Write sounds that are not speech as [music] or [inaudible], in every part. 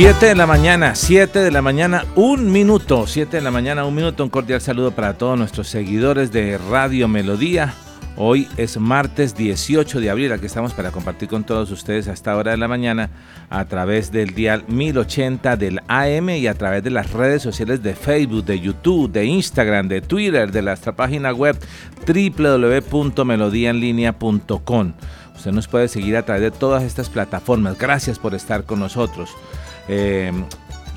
Siete de la mañana, 7 de la mañana, un minuto, 7 de la mañana, un minuto, un cordial saludo para todos nuestros seguidores de Radio Melodía. Hoy es martes 18 de abril, aquí estamos para compartir con todos ustedes a esta hora de la mañana a través del dial 1080 del AM y a través de las redes sociales de Facebook, de YouTube, de Instagram, de Twitter, de nuestra página web www.melodiaenlinea.com. Usted nos puede seguir a través de todas estas plataformas. Gracias por estar con nosotros. Eh,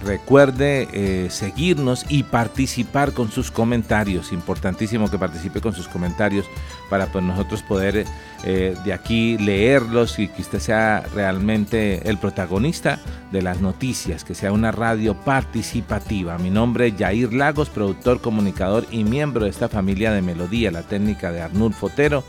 recuerde eh, seguirnos y participar con sus comentarios. Importantísimo que participe con sus comentarios para pues, nosotros poder eh, de aquí leerlos y que usted sea realmente el protagonista de las noticias, que sea una radio participativa. Mi nombre es Jair Lagos, productor, comunicador y miembro de esta familia de Melodía, la técnica de Arnulfo Fotero.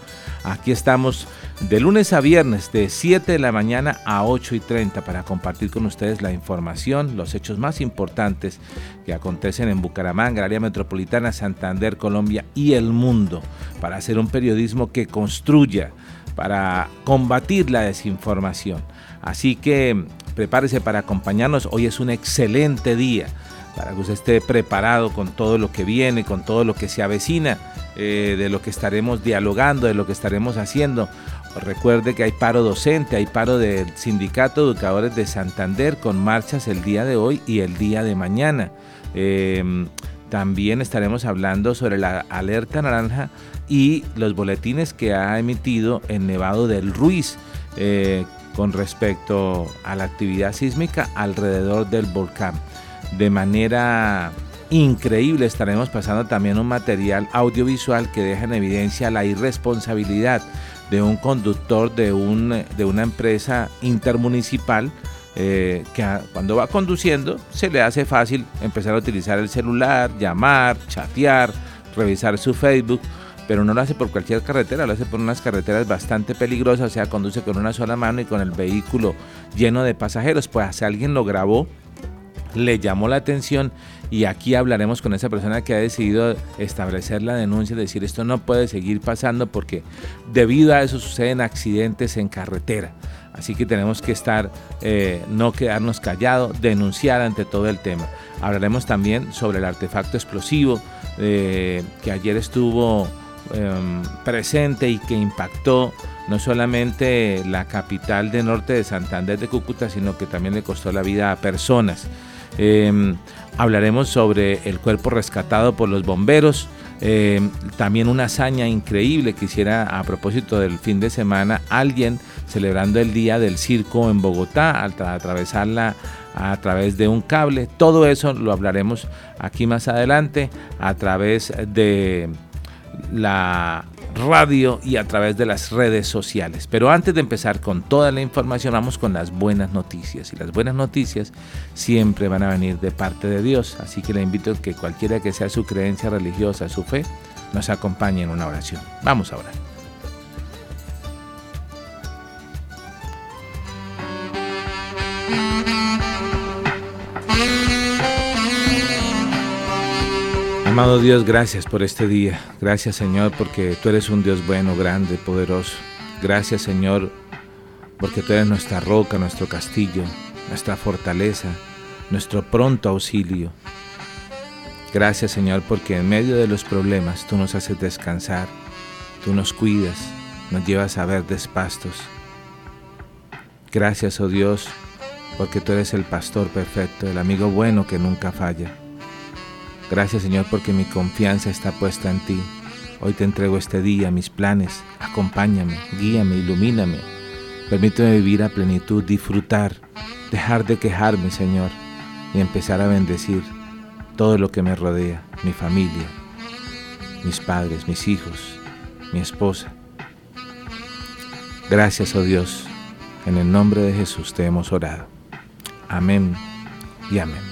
Aquí estamos de lunes a viernes de 7 de la mañana a 8 y 30 para compartir con ustedes la información, los hechos más importantes que acontecen en Bucaramanga, área metropolitana, Santander, Colombia y el mundo, para hacer un periodismo que construya, para combatir la desinformación. Así que prepárese para acompañarnos, hoy es un excelente día para que usted esté preparado con todo lo que viene, con todo lo que se avecina, eh, de lo que estaremos dialogando, de lo que estaremos haciendo. Recuerde que hay paro docente, hay paro del Sindicato de Educadores de Santander con marchas el día de hoy y el día de mañana. Em, también estaremos hablando sobre la alerta naranja y los boletines que ha emitido el Nevado del Ruiz eh, con respecto a la actividad sísmica alrededor del volcán. De manera increíble estaremos pasando también un material audiovisual que deja en evidencia la irresponsabilidad de un conductor de, un, de una empresa intermunicipal eh, que cuando va conduciendo se le hace fácil empezar a utilizar el celular, llamar, chatear, revisar su Facebook, pero no lo hace por cualquier carretera, lo hace por unas carreteras bastante peligrosas, o sea, conduce con una sola mano y con el vehículo lleno de pasajeros, pues alguien lo grabó, le llamó la atención y aquí hablaremos con esa persona que ha decidido establecer la denuncia, decir esto no puede seguir pasando porque debido a eso suceden accidentes en carretera. Así que tenemos que estar, eh, no quedarnos callados, denunciar ante todo el tema. Hablaremos también sobre el artefacto explosivo eh, que ayer estuvo em, presente y que impactó no solamente la capital de norte de Santander de Cúcuta, sino que también le costó la vida a personas. Em, hablaremos sobre el cuerpo rescatado por los bomberos. Em, también una hazaña increíble que hiciera a propósito del fin de semana alguien celebrando el día del circo en Bogotá al atravesarla a través de un cable. Todo eso lo hablaremos aquí más adelante a través de la radio y a través de las redes sociales. Pero antes de empezar con toda la información, vamos con las buenas noticias. Y las buenas noticias siempre van a venir de parte de Dios. Así que le invito a que cualquiera que sea su creencia religiosa, su fe, nos acompañe en una oración. Vamos a orar. Amado Dios, gracias por este día. Gracias Señor porque tú eres un Dios bueno, grande, poderoso. Gracias Señor porque tú eres nuestra roca, nuestro castillo, nuestra fortaleza, nuestro pronto auxilio. Gracias Señor porque en medio de los problemas tú nos haces descansar, tú nos cuidas, nos llevas a ver despastos. Gracias, oh Dios, porque tú eres el pastor perfecto, el amigo bueno que nunca falla. Gracias Señor porque mi confianza está puesta en ti. Hoy te entrego este día, mis planes. Acompáñame, guíame, ilumíname. Permíteme vivir a plenitud, disfrutar, dejar de quejarme, Señor, y empezar a bendecir todo lo que me rodea, mi familia, mis padres, mis hijos, mi esposa. Gracias, oh Dios. En el nombre de Jesús te hemos orado. Amén y amén.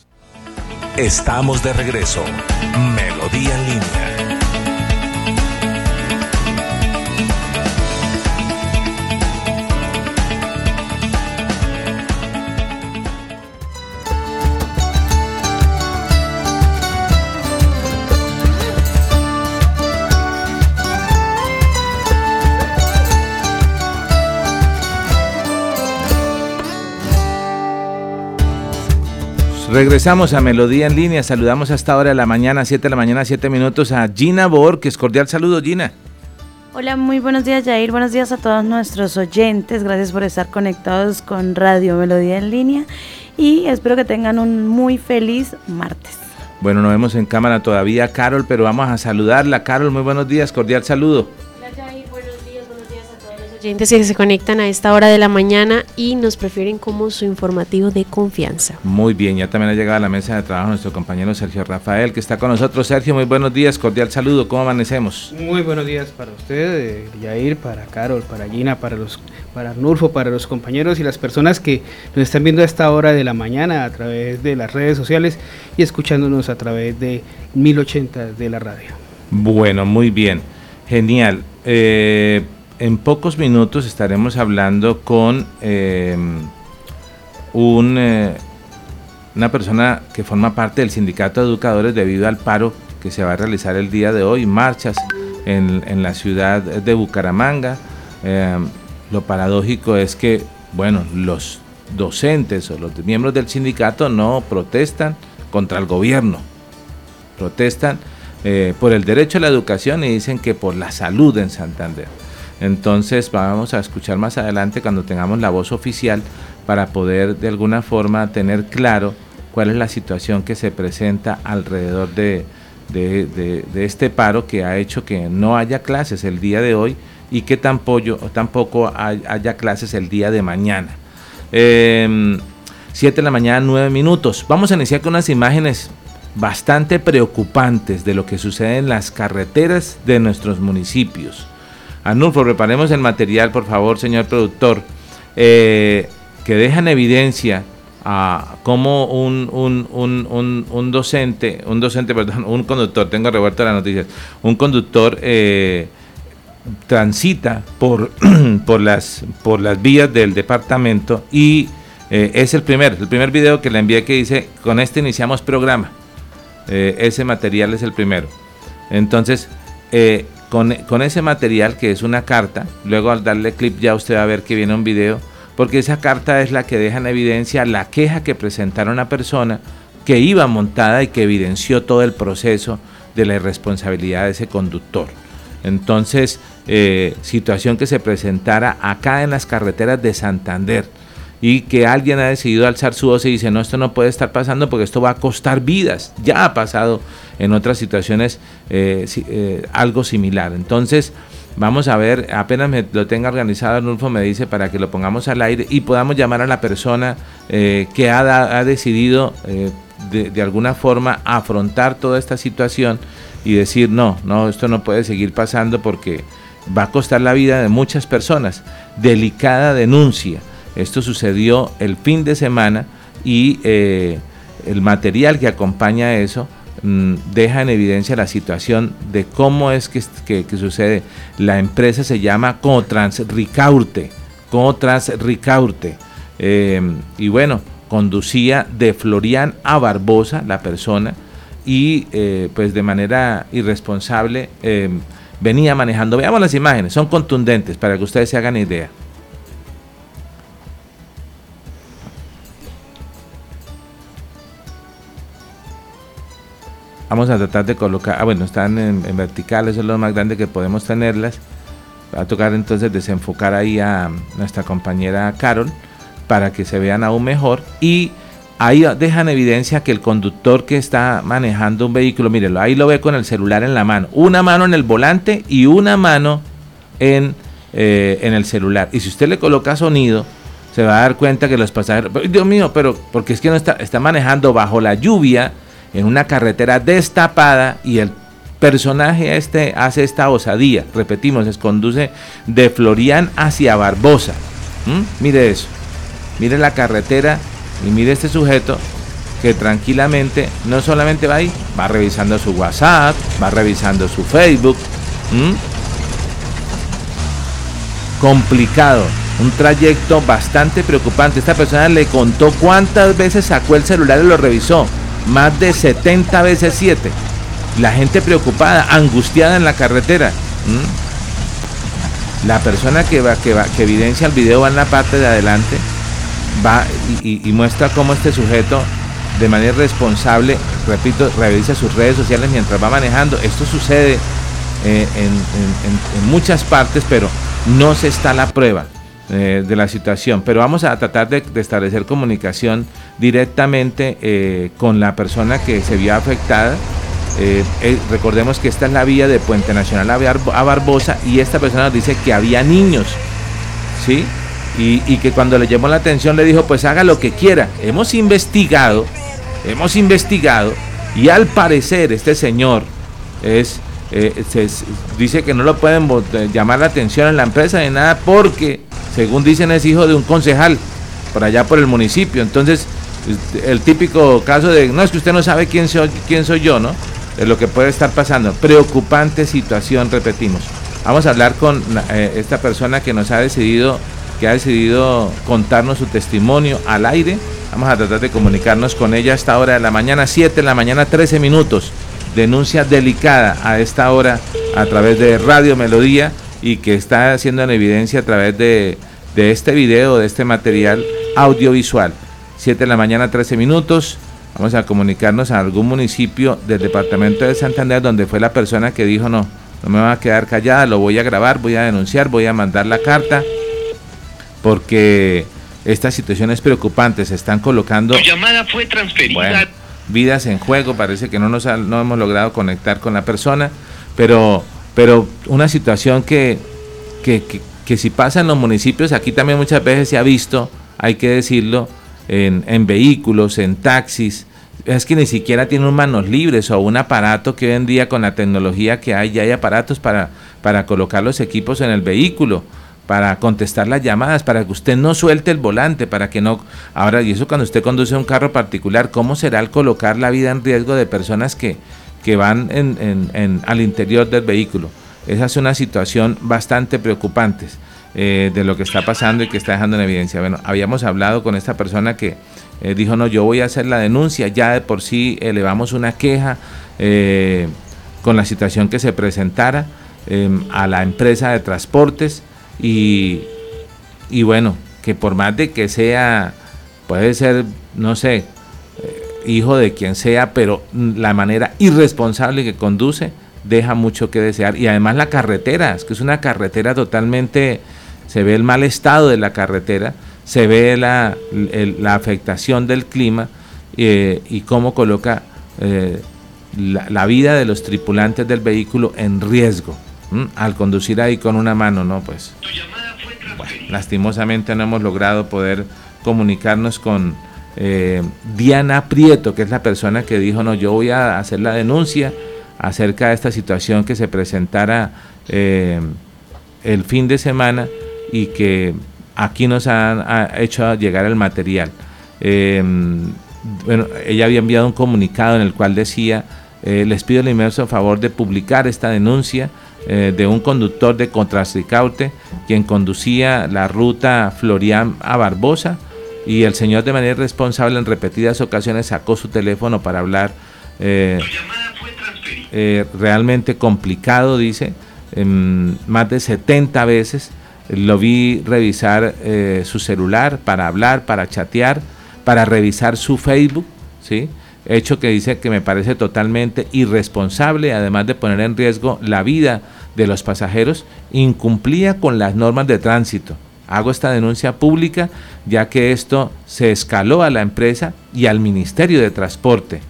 Estamos de regreso. Melodía en línea. Regresamos a Melodía en línea. Saludamos hasta ahora de la mañana, 7 de la mañana, 7 minutos a Gina Borges. Cordial saludo, Gina. Hola, muy buenos días, Jair. Buenos días a todos nuestros oyentes. Gracias por estar conectados con Radio Melodía en línea y espero que tengan un muy feliz martes. Bueno, nos vemos en cámara todavía, Carol, pero vamos a saludarla. Carol, muy buenos días, cordial saludo oyentes que se conectan a esta hora de la mañana y nos prefieren como su informativo de confianza. Muy bien, ya también ha llegado a la mesa de trabajo nuestro compañero Sergio Rafael, que está con nosotros. Sergio, muy buenos días, cordial saludo, ¿cómo amanecemos? Muy buenos días para usted, eh, Yair, para Carol, para Gina, para los para Nurfo, para los compañeros y las personas que nos están viendo a esta hora de la mañana a través de las redes sociales y escuchándonos a través de 1080 de la radio. Bueno, muy bien, genial. Eh, en pocos minutos estaremos hablando con em, eh, una persona que forma parte del sindicato de educadores debido al paro que se va a realizar el día de hoy, marchas en, la ciudad de Bucaramanga. Em, lo paradójico es que, bueno, los docentes o los miembros del sindicato no protestan contra el gobierno, protestan eh, por el derecho a la educación y dicen que por la salud en Santander. Entonces vamos a escuchar más adelante cuando tengamos la voz oficial para poder de alguna forma tener claro cuál es la situación que se presenta alrededor de, este paro que ha hecho que no haya clases el día de hoy y que tampoco, tampoco haya clases el día de mañana. 7 em, de la mañana, 9 minutos. Vamos a iniciar con unas imágenes bastante preocupantes de lo que sucede en las carreteras de nuestros municipios. Anulfo, reparemos el material, por favor, señor productor, eh, que deja en evidencia a cómo un, un, docente, un docente, [laughs] perdón, un conductor, tengo revuelto las noticias, un conductor eh, transita por, [clears throat] por, las, por las vías del departamento y eh, es el primer, el primer video que le envié que dice, con este iniciamos programa. ese material es el primero. Entonces, con, ese material que es una carta, luego al darle clip ya usted va a ver que viene un video, porque esa carta es la que deja en evidencia la queja que presentaron una persona que iba montada y que evidenció todo el proceso de la irresponsabilidad de ese conductor. Entonces, eh, situación que se presentara acá en las carreteras de Santander y que alguien ha decidido alzar su voz y dice, no, esto no puede estar pasando porque esto va a costar vidas. Ya ha pasado en otras situaciones eh, eh, algo similar. Entonces, Vamos a ver, apenas me lo tenga organizado, Arnulfo me dice para que lo pongamos al aire y podamos llamar a la persona eh, que ha, decidido de, de, alguna forma afrontar toda esta situación y decir, no, no, esto no puede seguir pasando porque va a costar la vida de muchas personas. Delicada denuncia. Esto sucedió el fin de semana y eh, el material que acompaña eso mmm, deja en evidencia la situación de cómo es que, que, sucede. La empresa se llama Cotrans Ricaurte. Cotrans Ricaurte. Eh, y bueno, conducía de Florian a Barbosa, la persona, y eh, pues de manera irresponsable venía manejando. Veamos las imágenes, son contundentes para que ustedes se hagan idea. Vamos a tratar de colocar, ah bueno, están en, en vertical, eso es lo más grande que podemos tenerlas. Va a tocar entonces desenfocar ahí a nuestra compañera Carol para que se vean aún mejor y ahí dejan evidencia que el conductor que está manejando un vehículo, mírelo, ahí lo ve con el celular en la mano, una mano en el volante y una mano en, eh, en el celular. Y si usted le coloca sonido, se va a dar cuenta que los pasajeros, Dios mío, pero porque es que no está, está manejando bajo la lluvia en una carretera destapada y el personaje este hace esta osadía, repetimos, se conduce de Florian hacia Barbosa. ¿Mm? Mire eso, mire la carretera y mire este sujeto que tranquilamente no solamente va ahí, va revisando su WhatsApp, va revisando su Facebook. ¿Mm? Complicado, un trayecto bastante preocupante. Esta persona le contó cuántas veces sacó el celular y lo revisó. Más de 70 veces 7. La gente preocupada, angustiada en la carretera. La persona que, va, que, va, que evidencia el video va en la parte de adelante va y, muestra cómo este sujeto de manera responsable, repito, revisa sus redes sociales mientras va manejando. Esto sucede eh, en, en, muchas partes, pero no se está la prueba eh, de la situación. Pero vamos a tratar de, establecer comunicación directamente eh, con la persona que se vio afectada. recordemos que esta es la vía de Puente Nacional a Barbosa y esta persona nos dice que había niños. ¿Sí? Y, que cuando le llamó la atención le dijo, pues haga lo que quiera. Hemos investigado, hemos investigado, y al parecer este señor es, eh, se, dice que no lo pueden llamar la atención en la empresa de nada porque, según dicen, es hijo de un concejal por allá por el municipio. Entonces, el típico caso de, no es que usted no sabe quién soy, quién soy yo, ¿no? Es lo que puede estar pasando. Preocupante situación, repetimos. Vamos a hablar con eh, esta persona que nos ha decidido que ha decidido contarnos su testimonio al aire. Vamos a tratar de comunicarnos con ella a esta hora de la mañana, 7 de la mañana, 13 minutos. Denuncia delicada a esta hora a través de Radio Melodía y que está haciendo en evidencia a través de, de este video, de este material audiovisual. 7 de la mañana, 13 minutos. Vamos a comunicarnos a algún municipio del departamento de Santander donde fue la persona que dijo no, no me va a quedar callada, lo voy a grabar, voy a denunciar, voy a mandar la carta porque estas situaciones preocupantes se están colocando. Tu llamada fue transferida. Bueno, vidas en juego, parece que no nos ha, no hemos logrado conectar con la persona, pero pero una situación que, que, que, que, si pasa en los municipios, aquí también muchas veces se ha visto, hay que decirlo, en, en vehículos, en taxis, es que ni siquiera tienen manos libres o un aparato que hoy en día con la tecnología que hay, ya hay aparatos para, para colocar los equipos en el vehículo para contestar las llamadas, para que usted no suelte el volante, para que no... Ahora, y eso cuando usted conduce un carro particular, ¿cómo será el colocar la vida en riesgo de personas que, que van en, en, al interior del vehículo? Esa es una situación bastante preocupante eh, de lo que está pasando y que está dejando en evidencia. Bueno, habíamos hablado con esta persona que eh, dijo, no, yo voy a hacer la denuncia, ya de por sí elevamos una queja eh, con la situación que se presentara a la empresa de transportes y, bueno, que por más de que sea, puede ser, no sé, eh, hijo de quien sea, pero la manera irresponsable que conduce deja mucho que desear. Y además la carretera, es que es una carretera totalmente, se ve el mal estado de la carretera, se ve la, afectación del clima eh, y cómo coloca eh, la vida de los tripulantes del vehículo en riesgo al conducir ahí con una mano, ¿no? Pues lastimosamente no hemos logrado poder comunicarnos con eh, Diana Prieto, que es la persona que dijo, no, yo voy a hacer la denuncia acerca de esta situación que se presentara eh, el fin de semana y que aquí nos han hecho llegar el material. Eh, bueno, ella había enviado un comunicado en el cual decía, les pido el inmenso favor de publicar esta denuncia de un conductor de Contrastricaute, quien conducía la ruta Florian a Barbosa, y el señor de manera irresponsable en repetidas ocasiones sacó su teléfono para hablar. Eh, eh, realmente complicado, dice, más de 70 veces. Lo vi revisar eh, su celular para hablar, para chatear, para revisar su Facebook, ¿sí? Hecho que dice que me parece totalmente irresponsable, además de poner en riesgo la vida de los pasajeros, incumplía con las normas de tránsito. Hago esta denuncia pública ya que esto se escaló a la empresa y al Ministerio de Transporte.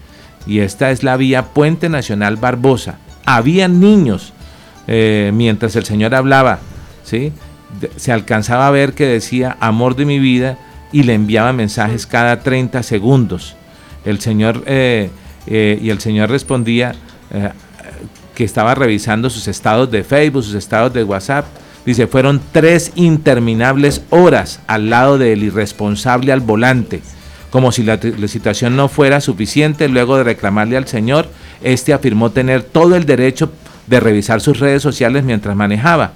Y esta es la vía Puente Nacional Barbosa. Había niños eh, mientras el Señor hablaba, ¿sí? se alcanzaba a ver que decía amor de mi vida y le enviaba mensajes cada 30 segundos. El Señor eh, eh, y el Señor respondía que estaba revisando sus estados de Facebook, sus estados de WhatsApp Dice, fueron tres interminables horas al lado del irresponsable al volante. Como si la, situación no fuera suficiente, luego de reclamarle al Señor, este afirmó tener todo el derecho de revisar sus redes sociales mientras manejaba.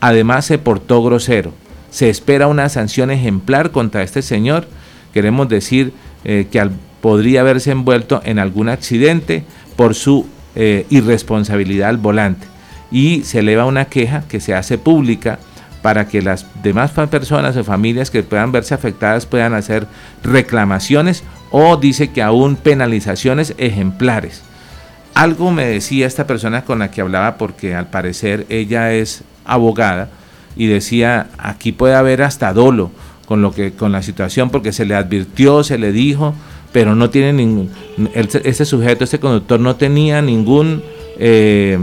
Además se portó grosero. Se espera una sanción ejemplar contra este señor. Queremos decir eh, que podría haberse envuelto en algún accidente por su eh, irresponsabilidad al volante y se eleva una queja que se hace pública para que las demás personas o familias que puedan verse afectadas puedan hacer reclamaciones o dice que aún penalizaciones ejemplares. Algo me decía esta persona con la que hablaba porque al parecer ella es abogada y decía aquí puede haber hasta dolo con lo que con la situación porque se le advirtió, se le dijo, pero no tiene ningún este sujeto, este conductor no tenía ningún eh,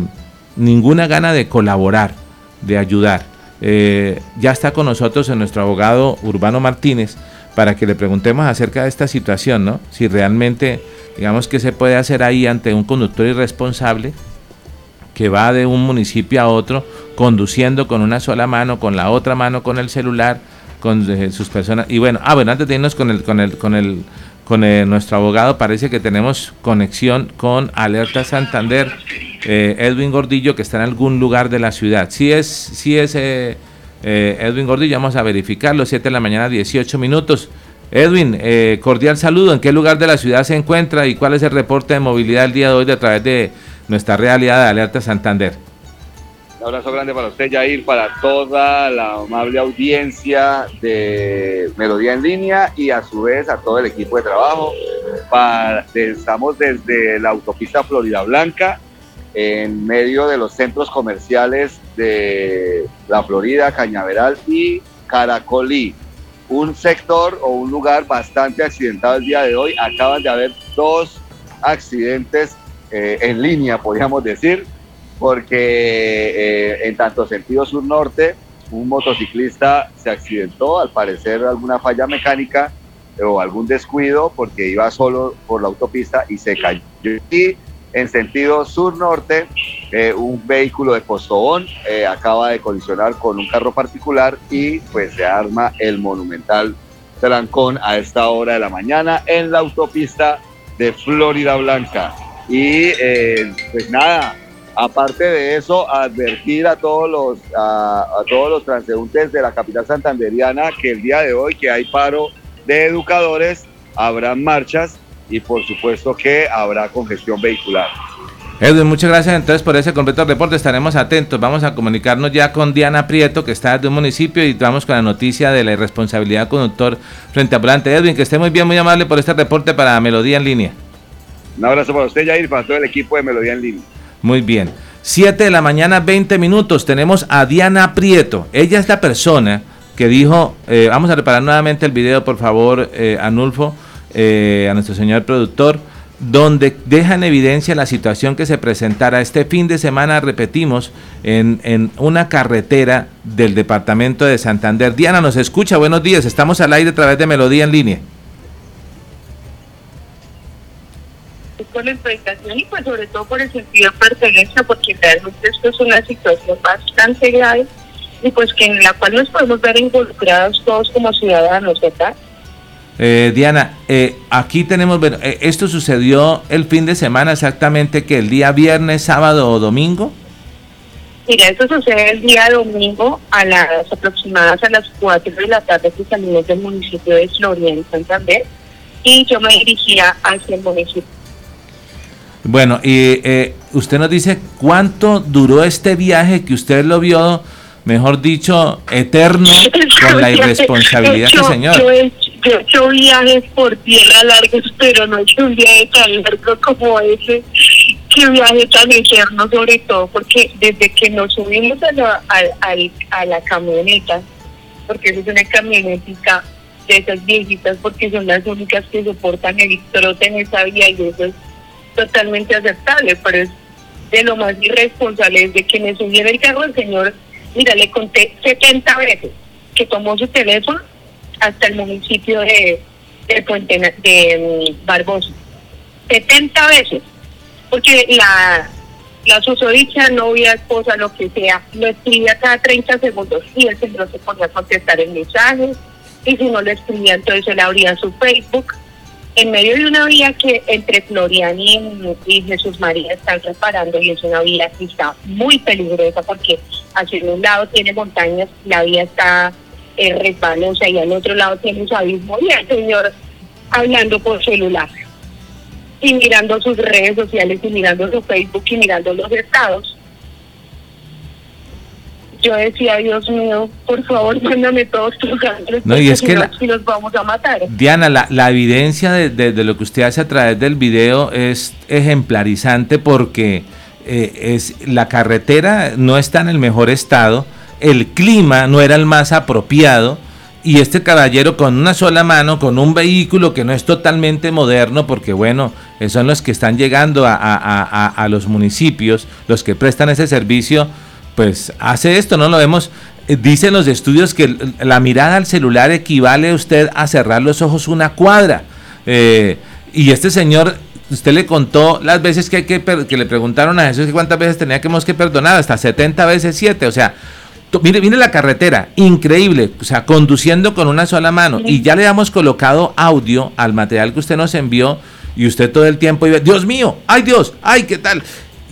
ninguna gana de colaborar, de ayudar. Eh, ya está con nosotros en nuestro abogado Urbano Martínez para que le preguntemos acerca de esta situación, ¿no? Si realmente, digamos, que se puede hacer ahí ante un conductor irresponsable que va de un municipio a otro conduciendo con una sola mano, con la otra mano con el celular, con eh, sus personas. Y bueno, ah, bueno, antes de irnos con el, con el, con el, con nuestro abogado, parece que tenemos conexión con Alerta Santander eh, Edwin Gordillo que está en algún lugar de la ciudad. Si es, si es eh, eh, Edwin Gordillo, vamos a verificarlo, 7 de la mañana, 18 minutos. Edwin, cordial saludo. ¿En qué lugar de la ciudad se encuentra y cuál es el reporte de movilidad el día de hoy a través de nuestra realidad de Alerta Santander? Un abrazo grande para usted, Jair, para toda la amable audiencia de Melodía en Línea y a su vez a todo el equipo de trabajo. estamos desde la autopista Florida Blanca, en medio de los centros comerciales de la Florida, Cañaveral y Caracolí. Un sector o un lugar bastante accidentado el día de hoy. Acaban de haber dos accidentes eh, en línea, podríamos decir, porque eh, en tanto sentido sur-norte, un motociclista se accidentó, al parecer alguna falla mecánica o algún descuido, porque iba solo por la autopista y se cayó. Y en sentido sur-norte, eh, un vehículo de Postobón eh, acaba de colisionar con un carro particular y pues se arma el monumental trancón a esta hora de la mañana en la autopista de Florida Blanca. Y eh, pues nada, aparte de eso, advertir a todos los a, a, todos los transeúntes de la capital santanderiana que el día de hoy que hay paro de educadores, habrá marchas y por supuesto que habrá congestión vehicular. Edwin, muchas gracias entonces por ese completo reporte. Estaremos atentos. Vamos a comunicarnos ya con Diana Prieto, que está de un municipio, y vamos con la noticia de la irresponsabilidad conductor frente a volante. Edwin, que esté muy bien, muy amable por este reporte para Melodía en Línea. Un abrazo para usted, Jair, para todo el equipo de Melodía en Línea. Muy bien. 7 de la mañana, 20 minutos. Tenemos a Diana Prieto. Ella es la persona que dijo, eh, vamos a reparar nuevamente el video, por favor, eh, Anulfo eh, a nuestro señor productor. donde deja en evidencia la situación que se presentara este fin de semana, repetimos, en, en, una carretera del departamento de Santander. Diana, nos escucha, buenos días, estamos al aire a través de Melodía en línea. Con la expectación y pues sobre todo por el sentido de pertenencia, porque realmente esto es una situación bastante grave y pues que en la cual nos podemos ver involucrados todos como ciudadanos, ¿verdad? Eh, Diana, eh, aquí tenemos, bueno, eh, esto sucedió el fin de semana exactamente que el día viernes, sábado o domingo. Mira, esto sucede el día domingo a las aproximadas a las 4 de la tarde que salimos del municipio de Floria en Santander y yo me dirigía hacia el municipio. Bueno, y eh, usted nos dice cuánto duró este viaje que usted lo vio, mejor dicho, eterno con la [laughs] irresponsabilidad del señor. Yo he, hecho- yo he hecho viajes por tierra largos, pero no he hecho un viaje tan largo como ese. Qué viaje tan eterno, sobre todo porque desde que nos subimos a la, al- al- a la camioneta, porque eso es una camionetica de esas viejitas, porque son las únicas que soportan el trote en esa vía y eso es totalmente aceptable, pero es de lo más irresponsable desde que me subiera el carro el señor, mira, le conté 70 veces que tomó su teléfono hasta el municipio de, de Puente de mm, Barbosa. 70 veces. Porque la, la susodicha, novia, esposa, lo que sea, lo escribía cada 30 segundos y el señor se ponía a contestar el mensaje y si no lo escribía entonces él abría su Facebook en medio de una vía que entre Florian y, Jesús María están reparando y es una vía que está muy peligrosa porque hacia un lado tiene montañas, la vía está eh, resbalosa y al otro lado tiene un abismo y el señor hablando por celular y mirando sus redes sociales y mirando su Facebook y mirando los estados. Yo decía, Dios mío, por favor, [laughs] mándame todos tus ángeles No, y es que la- nos vamos a matar. Diana, la, la evidencia de, de- de lo que usted hace a través del video es ejemplarizante porque eh, es, la carretera no está en el mejor estado, el clima no era el más apropiado y este caballero con una sola mano, con un vehículo que no es totalmente moderno, porque bueno, son los que están llegando a, a- a- a- a los municipios, los que prestan ese servicio, pues hace esto, ¿no? Lo vemos, eh, dicen los estudios que la mirada al celular equivale a usted a cerrar los ojos una cuadra. Eh, y este señor, usted le contó las veces que, hay que, que le preguntaron a Jesús cuántas veces teníamos que perdonar, hasta 70 veces 7, o sea, mire, mire la carretera, increíble, o sea, conduciendo con una sola mano. Y ya le hemos colocado audio al material que usted nos envió y usted todo el tiempo iba, Dios mío, ay Dios, ay, ¿qué tal?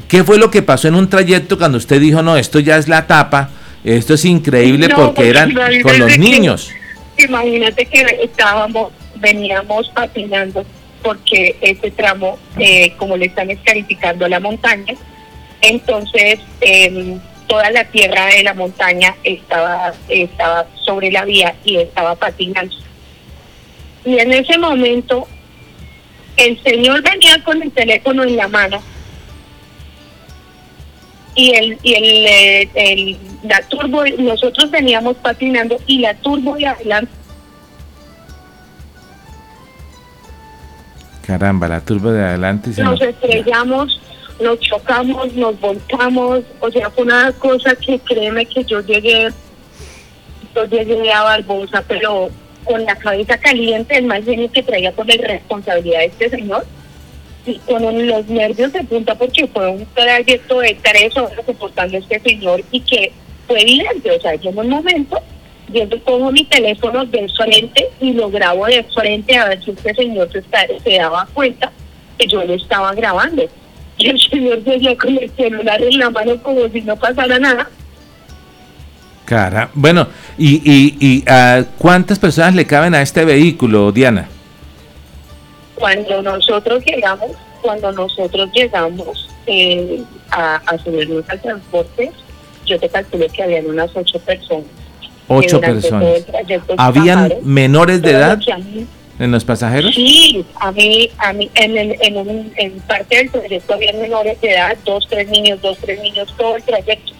¿Qué fue lo que pasó en un trayecto cuando usted dijo, no, esto ya es la tapa, esto es increíble No, porque eran imagínate con los que- niños? Imagínate que estábamos, veníamos patinando porque este tramo, eh, como le están escarificando la montaña, entonces em, toda la tierra de la montaña estaba, estaba sobre la vía y estaba patinando. Y en ese momento, el señor venía con el teléfono en la mano y el y el, eh, el- la turbo nosotros veníamos patinando y la turbo de adelante. Caramba, la turba de adelante se nos nos- estrellamos nos chocamos nos volcamos o sea fue una cosa que créeme que yo llegué yo llegué a Barbosa pero con la cabeza caliente el mal genio que traía por la irresponsabilidad de este señor con los nervios de punta porque fue un trayecto de tres horas soportando a este señor y que fue evidente, o sea, yo en un momento yo pongo mi teléfono de frente y lo grabo de frente a ver si este señor se, está- se daba cuenta que yo lo estaba grabando. Y el señor seguía con el celular en la mano como si no pasara nada. Cara, bueno, ¿y, y, y ah, cuántas personas le caben a este vehículo, Diana? Cuando nosotros llegamos, cuando nosotros llegamos eh, a, a subirnos al transporte, yo te calculé que habían unas ocho personas. Ocho personas. trayecto ¿Habían bajaron. menores de edad en los pasajeros? Sí, a mí, a mí en, el- en, un- en parte del proyecto había menores de edad, dos, tres niños, dos, tres niños, todo el trayecto.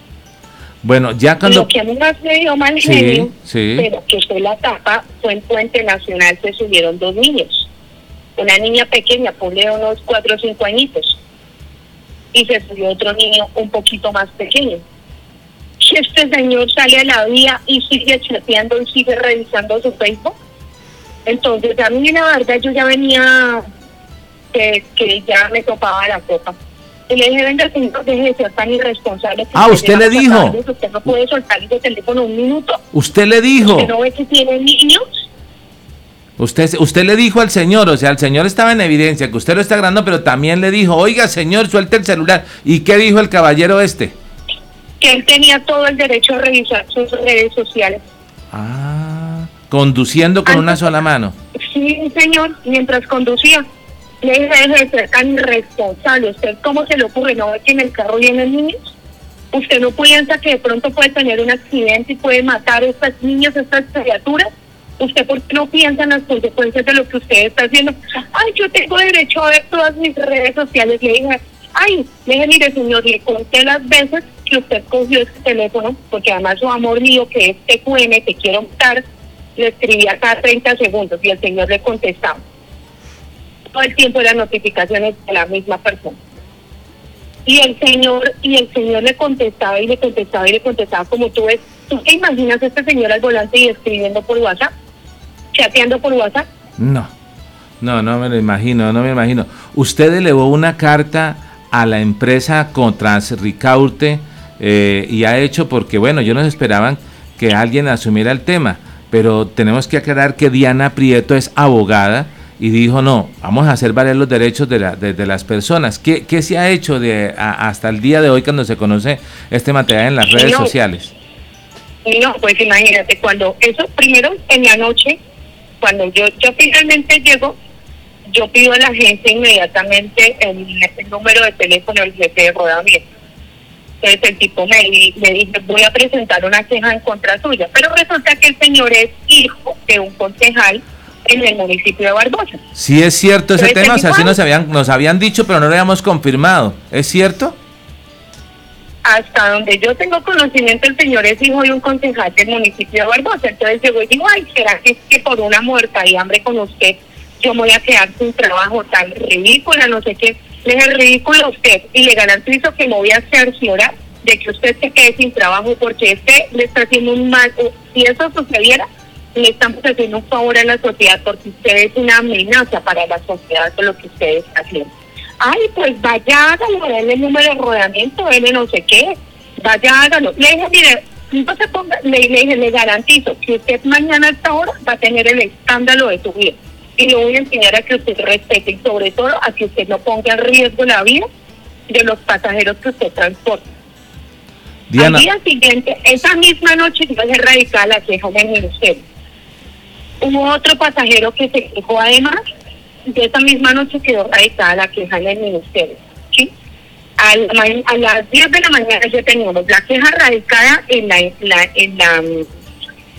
Bueno, ya cuando... Lo que a mí más me dio mal Sí, genio, sí. pero que fue la tapa, fue en Puente Nacional, se subieron dos niños. Una niña pequeña, ponle unos cuatro o cinco añitos, y se subió otro niño un poquito más pequeño. Si este señor sale a la vía y sigue chateando y sigue revisando su Facebook, entonces a mí la verdad yo ya venía que, que ya me topaba la copa. Y le dije, venga, señor, deje de ser tan irresponsable. que Ah, usted le dijo. Usted no puede soltar ese teléfono un minuto. Usted le dijo, ¿Usted no ve que tiene niños? Usted, usted le dijo al señor, o sea, el señor estaba en evidencia que usted lo está grabando, pero también le dijo, oiga, señor, suelte el celular. ¿Y qué dijo el caballero este? Que él tenía todo el derecho a revisar sus redes sociales. Ah, conduciendo con una sola mano. Sí, señor, mientras conducía. Le dije, de ser tan irresponsable. ¿Usted cómo se le ocurre? ¿No ve que en el carro vienen niños? ¿Usted no piensa que de pronto puede tener un accidente y puede matar a estos niños, a estas criaturas? ¿Usted por qué no piensa en las consecuencias de lo que usted está haciendo? Ay, yo tengo derecho a ver todas mis redes sociales. Le dije, ay, le dije, mire, señor, le conté las veces que usted cogió ese teléfono, porque además su amor mío, que es TQM, te quiero matar, le escribía cada 30 segundos y el señor le contestaba. Todo el tiempo las notificaciones de la misma persona. Y el señor, y el señor le contestaba y le contestaba y le contestaba como tú ves. ¿Tú te imaginas a este señor al volante y escribiendo por WhatsApp? Chateando por WhatsApp. No, no, no me lo imagino, no me imagino. Usted elevó una carta a la empresa contra Ricaurte eh, y ha hecho porque, bueno, yo no esperaban que alguien asumiera el tema, pero tenemos que aclarar que Diana Prieto es abogada y dijo, no, vamos a hacer valer los derechos de, la- de- de las personas. ¿Qué, qué se ha hecho de, a- hasta el día de hoy cuando se conoce este material en las redes No. sociales? No, pues imagínate, cuando eso, primero en la noche, cuando yo, yo finalmente llego, yo pido a la gente inmediatamente el, el número de teléfono del jefe de rodamiento. Entonces el tipo me, me dice, voy a presentar una queja en contra suya. Pero resulta que el señor es hijo de un concejal en el municipio de Barbosa. Sí es cierto ese tema, o sea, sí nos habían, nos habían dicho, pero no lo habíamos confirmado. ¿Es cierto? Hasta donde yo tengo conocimiento, el señor es hijo de un concejal del municipio de Barbosa. Entonces yo digo, ay, ¿será que es que por una muerta y hambre con usted yo voy a quedar sin trabajo tan ridícula, no sé qué? Le dije, ridículo a usted y le garantizo que me voy a cerciorar de que usted se quede sin trabajo porque este le está haciendo un mal, si eso sucediera, le estamos haciendo un favor a la sociedad porque usted es una amenaza para la sociedad con lo que usted está haciendo. Ay, pues vaya, hágalo, denle el número de rodamiento, denle no sé qué, vaya, hágalo. Le dije, mire, no se ponga, le, le dije, le garantizo que usted mañana a esta hora va a tener el escándalo de su vida. Y le voy a enseñar a que usted respete y sobre todo a que usted no ponga en riesgo la vida de los pasajeros que usted transporta. Diana, Al día siguiente, esa misma noche, yo dejé radical la queja en el ministerio. Hubo otro pasajero que se quejó además, de esa misma noche quedó radicada la queja en el ministerio. ¿sí? A, a las 10 de la mañana ya teníamos la queja radicada en la, la- en la mm,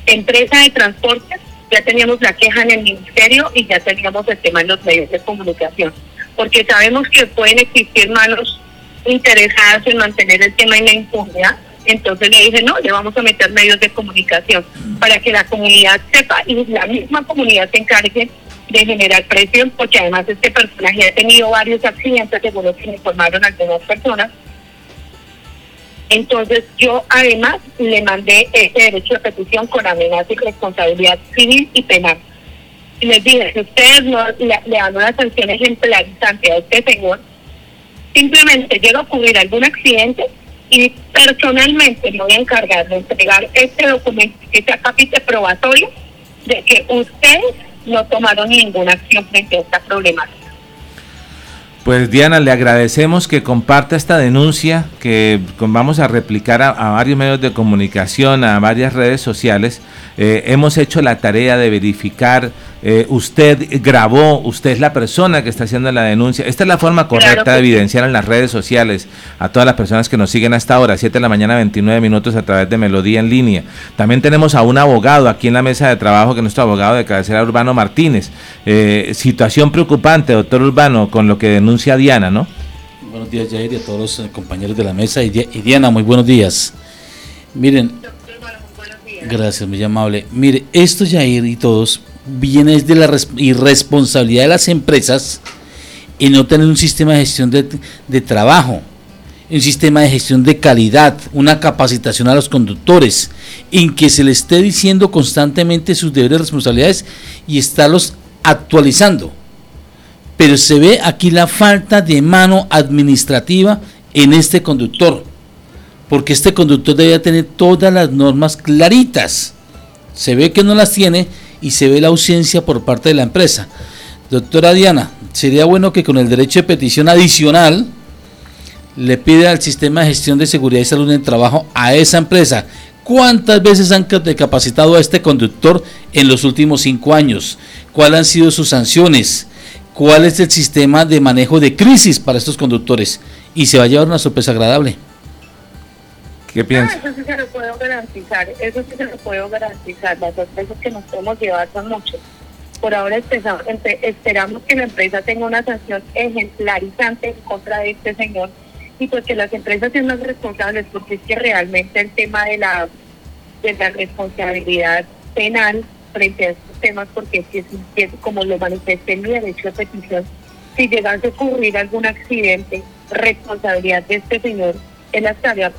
empresa de transporte, ya teníamos la queja en el ministerio y ya teníamos el tema en los medios de comunicación. Porque sabemos que pueden existir manos interesadas en mantener el tema en la impunidad. Entonces le dije, no, le vamos a meter medios de comunicación para que la comunidad sepa y la misma comunidad se encargue de generar presión, porque además este personaje ha tenido varios accidentes, según lo que me informaron algunas personas. Entonces yo además le mandé ese derecho de petición con amenaza y responsabilidad civil y penal. Les dije, si ustedes no le, le dan una sanción ejemplarizante a este señor, simplemente llega a ocurrir algún accidente y personalmente me voy a encargar de entregar este documento, que sea capítulo probatorio, de que ustedes no tomaron ninguna acción frente a esta problemática. Pues Diana, le agradecemos que comparta esta denuncia que vamos a replicar a, a varios medios de comunicación, a varias redes sociales. Eh, hemos hecho la tarea de verificar, eh, usted grabó, usted es la persona que está haciendo la denuncia. Esta es la forma correcta de sí. evidenciar en las redes sociales a todas las personas que nos siguen hasta ahora, 7 de la mañana, 29 minutos a través de Melodía en línea. También tenemos a un abogado aquí en la mesa de trabajo, que es nuestro abogado de cabecera, Urbano Martínez. Eh, situación preocupante, doctor Urbano, con lo que denuncia Diana, ¿no? Buenos días, Jair, y a todos los eh, compañeros de la mesa. Y Diana, muy buenos días. Miren, gracias, muy amable. Mire, esto, Jair, y todos, viene desde la irresponsabilidad de las empresas en no tener un sistema de gestión de, de trabajo, un sistema de gestión de calidad, una capacitación a los conductores, en que se les esté diciendo constantemente sus deberes y responsabilidades y estarlos actualizando. Pero se ve aquí la falta de mano administrativa en este conductor, porque este conductor debe tener todas las normas claritas. Se ve que no las tiene y se ve la ausencia por parte de la empresa. Doctora Diana, sería bueno que con el derecho de petición adicional le pide al sistema de gestión de seguridad y salud en el trabajo a esa empresa ¿Cuántas veces han capacitado a este conductor en los últimos cinco años? ¿Cuáles han sido sus sanciones? ¿Cuál es el sistema de manejo de crisis para estos conductores? Y se va a llevar una sorpresa agradable. ¿Qué piensa? eso sí se lo puedo garantizar, eso sí se lo puedo garantizar. Las sorpresas que nos podemos llevar son muchas. Por ahora esperamos que la empresa tenga una sanción ejemplarizante en contra de este señor y pues que las empresas sean más responsables, porque es que realmente el tema de la, de la responsabilidad penal frente a estos temas, porque es que, como lo manifesté en mi derecho de petición, si llegase a ocurrir algún accidente, responsabilidad de este señor, él estaría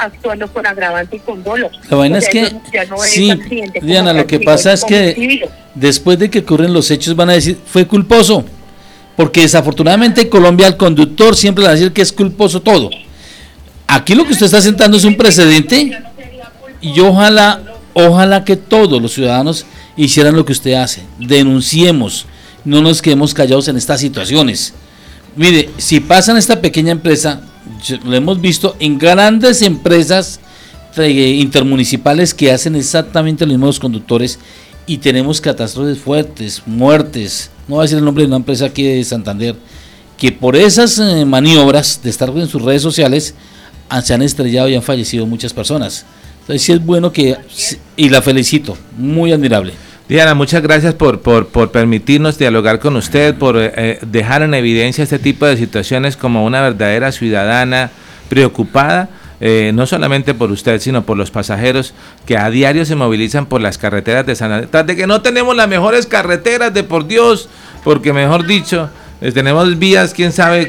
actuando con agravante y con dolor. La vaina es que, sí, Diana, lo que pasa es que después de que ocurren los hechos van a decir, fue culposo porque desafortunadamente en Colombia el conductor siempre le va a decir que es culposo todo. Aquí lo que usted está sentando es un precedente y ojalá, ojalá que todos los ciudadanos hicieran lo que usted hace. Denunciemos, no nos quedemos callados en estas situaciones. Mire, si pasa en esta pequeña empresa, lo hemos visto en grandes empresas eh, intermunicipales que hacen exactamente los mismos conductores y tenemos catástrofes fuertes, muertes, no voy a decir el nombre de una empresa aquí de Santander, que por esas eh, maniobras de estar en sus redes sociales se han estrellado y han fallecido muchas personas. Entonces sí es bueno que, y la felicito, muy admirable. Diana, muchas gracias por, por, por permitirnos dialogar con usted, por eh, eh, dejar en evidencia este tipo de situaciones como una verdadera ciudadana preocupada eh, no solamente por usted, sino por los pasajeros que a diario se movilizan por las carreteras de San Andrés. De que no tenemos las mejores carreteras de por Dios, porque mejor dicho, eh, tenemos vías, quién sabe.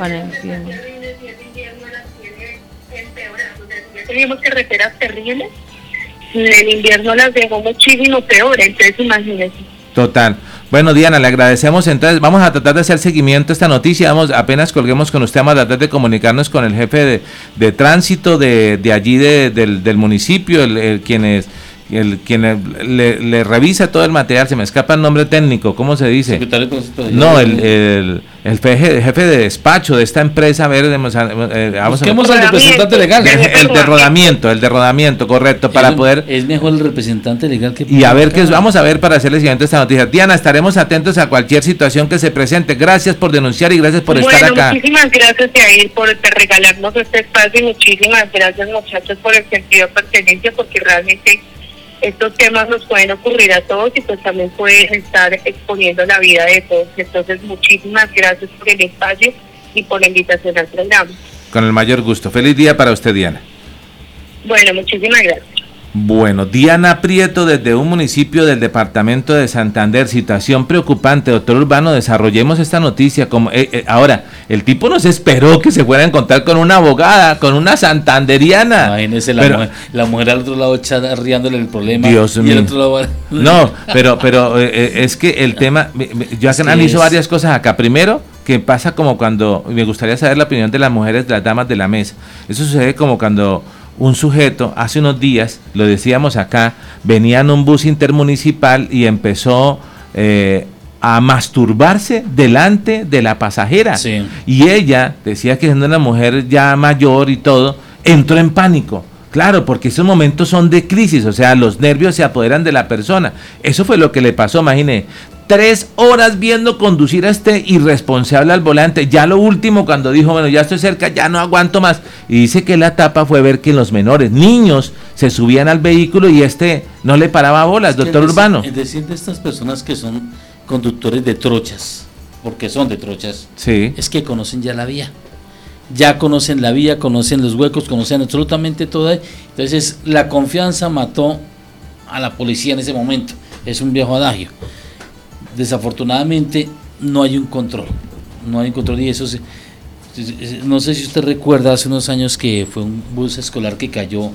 Tenemos carreteras terribles. El invierno las dejó muchísimo peor, entonces imagínense. Total. Bueno, Diana, le agradecemos. Entonces, vamos a tratar de hacer seguimiento a esta noticia. Vamos, apenas colguemos con usted, vamos a tratar de comunicarnos con el jefe de, tránsito de, de allí del, del, municipio, el, el, es el quien le, revisa todo el material, se me escapa el nombre técnico, ¿cómo se dice? no, el, el, el jefe, de despacho de esta empresa, a ver, vamos a, eh, vamos al representante legal. El, de rodamiento, el de rodamiento, correcto, para poder... Es mejor el representante legal que... Y a ver, qué vamos a ver para hacerle siguiente esta noticia. Diana, estaremos atentos a cualquier situación que se presente. Gracias por denunciar y gracias por estar acá. muchísimas gracias, Jair, por regalarnos este espacio y muchísimas gracias, muchachos, por el sentido de pertenencia, porque realmente estos temas nos pueden ocurrir a todos y pues también pueden estar exponiendo la vida de todos. Entonces, muchísimas gracias por el espacio y por la invitación al programa. Con el mayor gusto. Feliz día para usted, Diana. Bueno, muchísimas gracias. Bueno, Diana Prieto desde un municipio del departamento de Santander, situación preocupante, doctor Urbano, desarrollemos esta noticia. Como, eh, eh, ahora, el tipo nos esperó que se fuera a encontrar con una abogada, con una santanderiana. Imagínese la, mujer, la mujer al otro lado echada riéndole el problema. Dios mío. [laughs] No, pero, pero eh, es que el tema, yo analizo varias cosas acá. Primero, que pasa como cuando, me gustaría saber la opinión de las mujeres, de las damas de la mesa. Eso sucede como cuando un sujeto hace unos días, lo decíamos acá, venía en un bus intermunicipal y empezó eh, a masturbarse delante de la pasajera. Y ella, decía que siendo una mujer ya mayor y todo, entró en pánico. Claro, porque esos momentos son de crisis, o sea, los nervios se apoderan de la persona. Eso fue lo que le pasó, imagínese tres horas viendo conducir a este irresponsable al volante. Ya lo último, cuando dijo, bueno, ya estoy cerca, ya no aguanto más. Y dice que la etapa fue ver que los menores, niños, se subían al vehículo y este no le paraba bolas, doctor Urbano. Es decir, de estas personas que son conductores de trochas, porque son de trochas, sí. es que conocen ya la vía. Ya conocen la vía, conocen los huecos, conocen absolutamente todo. Entonces, la confianza mató a la policía en ese momento. Es un viejo adagio desafortunadamente no hay un control. No hay un control y eso se, no sé si usted recuerda hace unos años que fue un bus escolar que cayó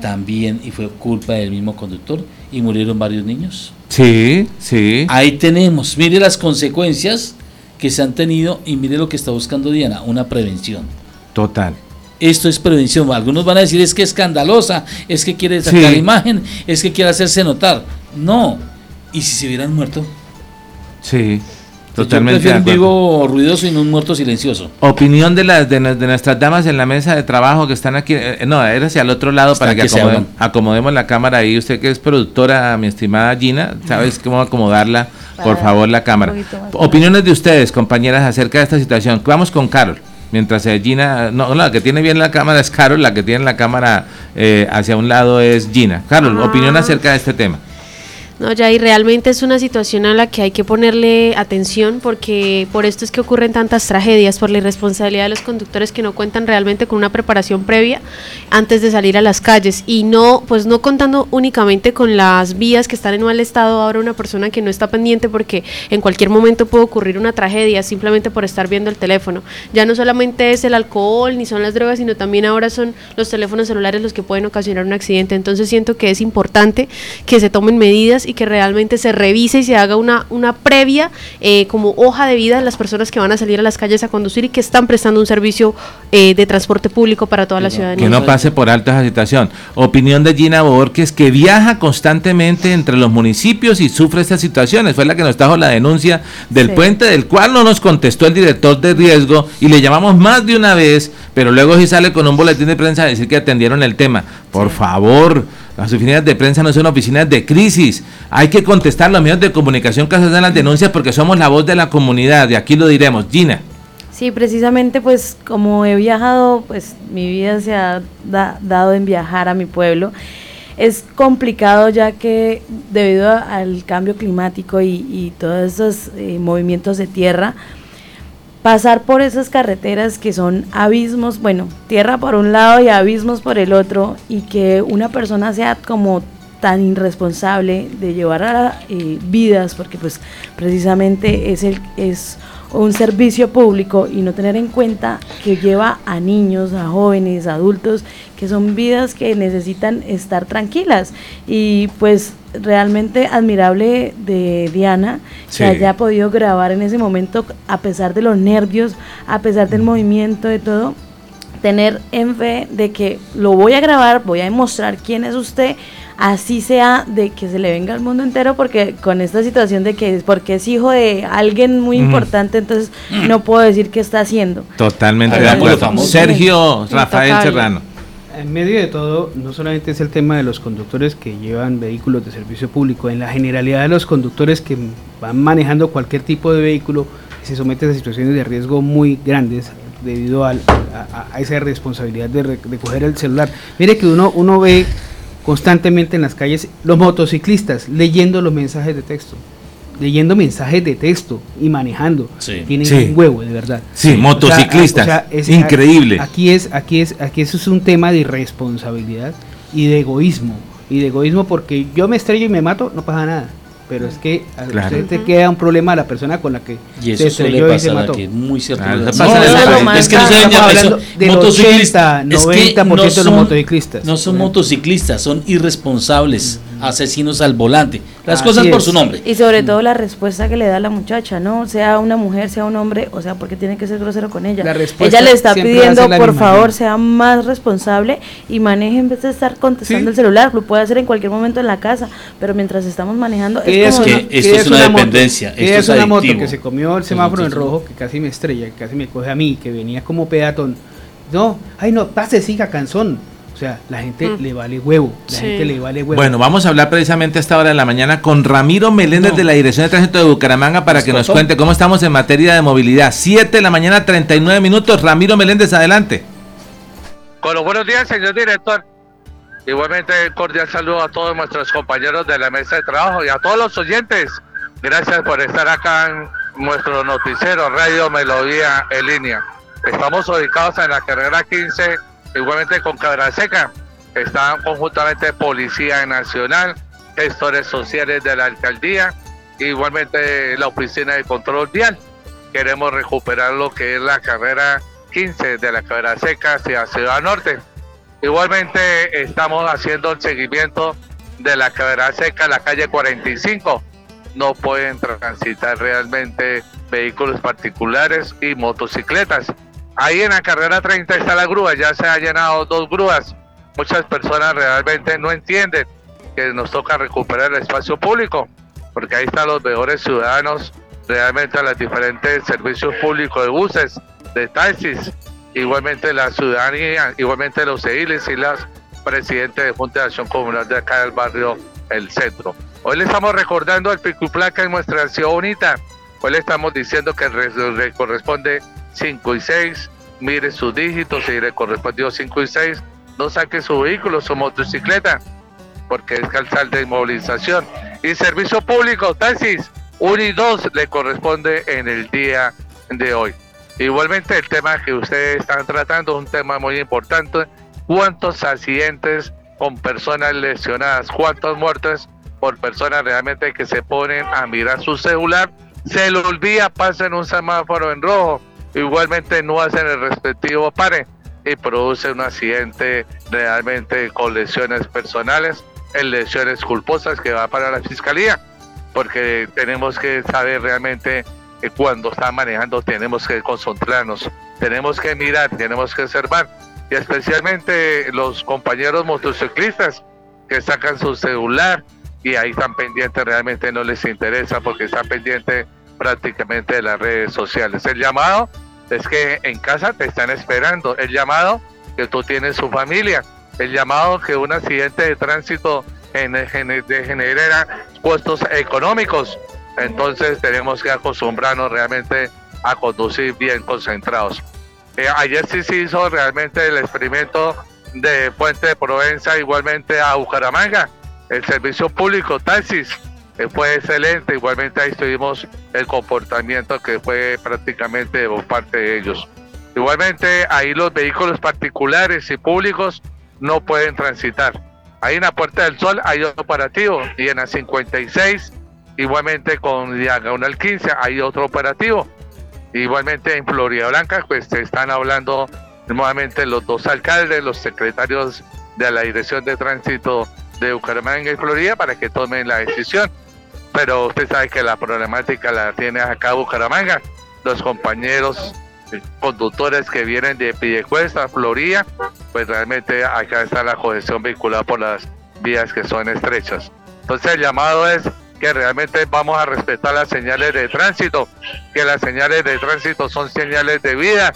también y fue culpa del mismo conductor y murieron varios niños. Sí, sí. Ahí tenemos, mire las consecuencias que se han tenido y mire lo que está buscando Diana, una prevención. Total. Esto es prevención. Algunos van a decir es que es escandalosa, es que quiere sacar imagen, es que quiere hacerse notar. No. ¿Y si se hubieran muerto? Sí. Totalmente. Yo un vivo ruidoso y no un muerto silencioso. Opinión de las de, nuestras damas en la mesa de trabajo que están aquí. Eh, no, era hacia el otro lado para que, acomodemos la cámara ahí. Usted que es productora, mi estimada Gina, ¿sabes cómo acomodarla? Por favor, la cámara. Opiniones de ustedes, compañeras, acerca de esta situación. Vamos con Carol. Mientras eh, Gina, no, la que tiene bien la cámara es Carol, la que tiene la cámara eh, hacia un lado es Gina. Carol, opinión ah. acerca de este tema. No, ya y realmente es una situación a la que hay que ponerle atención porque por esto es que ocurren tantas tragedias, por la irresponsabilidad de los conductores que no cuentan realmente con una preparación previa antes de salir a las calles y no, pues no contando únicamente con las vías que están en mal estado, ahora una persona que no está pendiente porque en cualquier momento puede ocurrir una tragedia simplemente por estar viendo el teléfono. Ya no solamente es el alcohol ni son las drogas, sino también ahora son los teléfonos celulares los que pueden ocasionar un accidente. Entonces siento que es importante que se tomen medidas y que realmente se revise y se haga una, una previa eh, como hoja de vida de las personas que van a salir a las calles a conducir y que están prestando un servicio eh, de transporte público para toda la ciudadanía. Que no pase por alto esa situación. Opinión de Gina Borges, que viaja constantemente entre los municipios y sufre estas situaciones. Fue la que nos trajo la denuncia del puente, del cual no nos contestó el director de riesgo y le llamamos más de una vez, pero luego sí sale con un boletín de prensa a decir que atendieron el tema. Por favor las oficinas de prensa no son oficinas de crisis. Hay que contestar los medios de comunicación que hacen las denuncias porque somos la voz de la comunidad. Y aquí lo diremos. Gina. Sí, precisamente pues como he viajado, pues mi vida se ha dado en viajar a mi pueblo. Es complicado ya que debido al cambio climático y, todos esos eh, movimientos de tierra, pasar por esas carreteras que son abismos, bueno, tierra por un lado y abismos por el otro, y que una persona sea como tan irresponsable de llevar a eh, vidas, porque pues precisamente es el es un servicio público y no tener en cuenta que lleva a niños, a jóvenes, a adultos, que son vidas que necesitan estar tranquilas. Y pues realmente admirable de Diana que haya podido grabar en ese momento, a pesar de los nervios, a pesar del movimiento, de todo, tener en fe de que lo voy a grabar, voy a demostrar quién es usted, así sea de que se le venga al mundo entero, porque con esta situación de que porque es hijo de alguien muy importante, entonces no puedo decir qué está haciendo. Totalmente de acuerdo. Sergio Rafael Serrano. En medio de todo, no solamente es el tema de los conductores que llevan vehículos de servicio público, en la generalidad de los conductores que van manejando cualquier tipo de vehículo se someten a situaciones de riesgo muy grandes debido a, esa responsabilidad de, de, coger el celular. Mire que uno, uno ve constantemente en las calles los motociclistas leyendo los mensajes de texto leyendo mensajes de texto y manejando. Tienen un huevo, de verdad. Sí, motociclistas. increíble. Aquí es, aquí es, aquí eso es un tema de irresponsabilidad y de egoísmo. Y de egoísmo porque yo me estrello y me mato, no pasa nada pero es que a usted te queda un problema a la persona con la que y eso se estrelló y se mató. Aquí, muy cierto. no, es que no se hablando del 80, 90% de los motociclistas. No son motociclistas, son irresponsables, asesinos al volante. Las cosas por su nombre. Y sobre todo la respuesta que le da la muchacha, ¿no? Sea una mujer, sea un hombre, o sea, porque tiene que ser grosero con ella. ella le está pidiendo, por favor, sea más responsable y maneje en vez de estar contestando el celular. Lo puede hacer en cualquier momento en la casa, pero mientras estamos manejando. Es, que esto es una, dependencia. Esto es, una moto que se comió el semáforo en rojo, que casi me estrella, que casi me coge a mí, que venía como peatón. No, ay, no, pase, siga, canzón o sea, la gente mm. le vale huevo, la gente le vale huevo. Bueno, vamos a hablar precisamente a esta hora de la mañana con Ramiro Meléndez de la Dirección de Tránsito de Bucaramanga para que nos cuente cómo estamos en materia de movilidad. 7 de la mañana, 39 minutos. Ramiro Meléndez, adelante. Con los buenos días, señor director. Igualmente, cordial saludo a todos nuestros compañeros de la mesa de trabajo y a todos los oyentes. Gracias por estar acá en nuestro noticiero Radio Melodía en línea. Estamos ubicados en la carrera 15 igualmente con Cabra Seca. Están conjuntamente Policía Nacional, gestores sociales de la alcaldía igualmente la oficina de control vial. Queremos recuperar lo que es la carrera 15 de la carrera seca hacia Ciudad Norte. Igualmente estamos haciendo el seguimiento de la carrera seca, la calle 45. No pueden transitar realmente vehículos particulares y motocicletas. Ahí en la carrera 30 está la grúa, ya se han llenado dos grúas. Muchas personas realmente no entienden que nos toca recuperar el espacio público, porque ahí están los mejores ciudadanos realmente a los diferentes servicios públicos de buses, de taxis, igualmente la ciudadanía, igualmente los ediles y las presidentes de Junta de Acción Comunal de acá del barrio El Centro. Hoy le estamos recordando el pico placa en nuestra ciudad bonita. Hoy le estamos diciendo que le corresponde 5 y 6, mire sus dígitos, si le correspondió 5 y 6, no saque su vehículo, su motocicleta, porque es calzar de inmovilización. Y servicio público, taxis, 1 y 2 le corresponde en el día de hoy. Igualmente el tema que ustedes están tratando es un tema muy importante. ¿Cuántos accidentes con personas lesionadas? ¿Cuántas muertes por personas realmente que se ponen a mirar su celular? Se le olvida, pasan un semáforo en rojo. Igualmente no hacen el respectivo pare y produce un accidente realmente con lesiones personales, en lesiones culposas que va para la fiscalía, porque tenemos que saber realmente que cuando está manejando tenemos que concentrarnos, tenemos que mirar, tenemos que observar, y especialmente los compañeros motociclistas que sacan su celular y ahí están pendientes, realmente no les interesa porque están pendientes prácticamente de las redes sociales. El llamado es que en casa te están esperando. El llamado que tú tienes su familia. El llamado que un accidente de tránsito genera costos económicos. Entonces tenemos que acostumbrarnos realmente a conducir bien concentrados. Eh, ayer sí se hizo realmente el experimento de Puente de Provenza, igualmente a Bucaramanga, el servicio público, taxis fue excelente. Igualmente ahí estuvimos el comportamiento que fue prácticamente por parte de ellos. Igualmente ahí los vehículos particulares y públicos no pueden transitar. Ahí en la Puerta del Sol hay otro operativo y en la 56, igualmente con Diagonal 15 hay otro operativo. Igualmente en Florida Blanca, pues se están hablando nuevamente los dos alcaldes, los secretarios de la Dirección de Tránsito de Bucaramanga y Florida para que tomen la decisión pero usted sabe que la problemática la tiene acá Bucaramanga. Los compañeros conductores que vienen de Pillecuesta, Florida, pues realmente acá está la congestión vehicular por las vías que son estrechas. Entonces el llamado es que realmente vamos a respetar las señales de tránsito, que las señales de tránsito son señales de vida,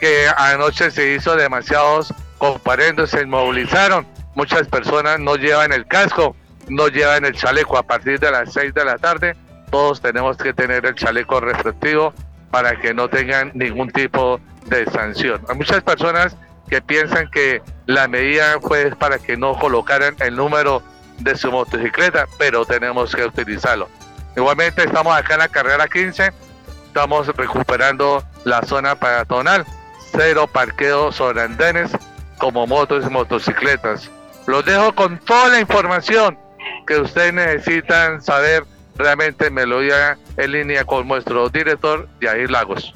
que anoche se hizo demasiados comparendos, se inmovilizaron, muchas personas no llevan el casco, no llevan el chaleco a partir de las 6 de la tarde. Todos tenemos que tener el chaleco reflectivo para que no tengan ningún tipo de sanción. Hay muchas personas que piensan que la medida fue para que no colocaran el número de su motocicleta, pero tenemos que utilizarlo. Igualmente estamos acá en la carrera 15, estamos recuperando la zona peatonal, cero parqueo sobre andenes como motos y motocicletas. Los dejo con toda la información que ustedes necesitan saber realmente melodía en línea con nuestro director Yair Lagos.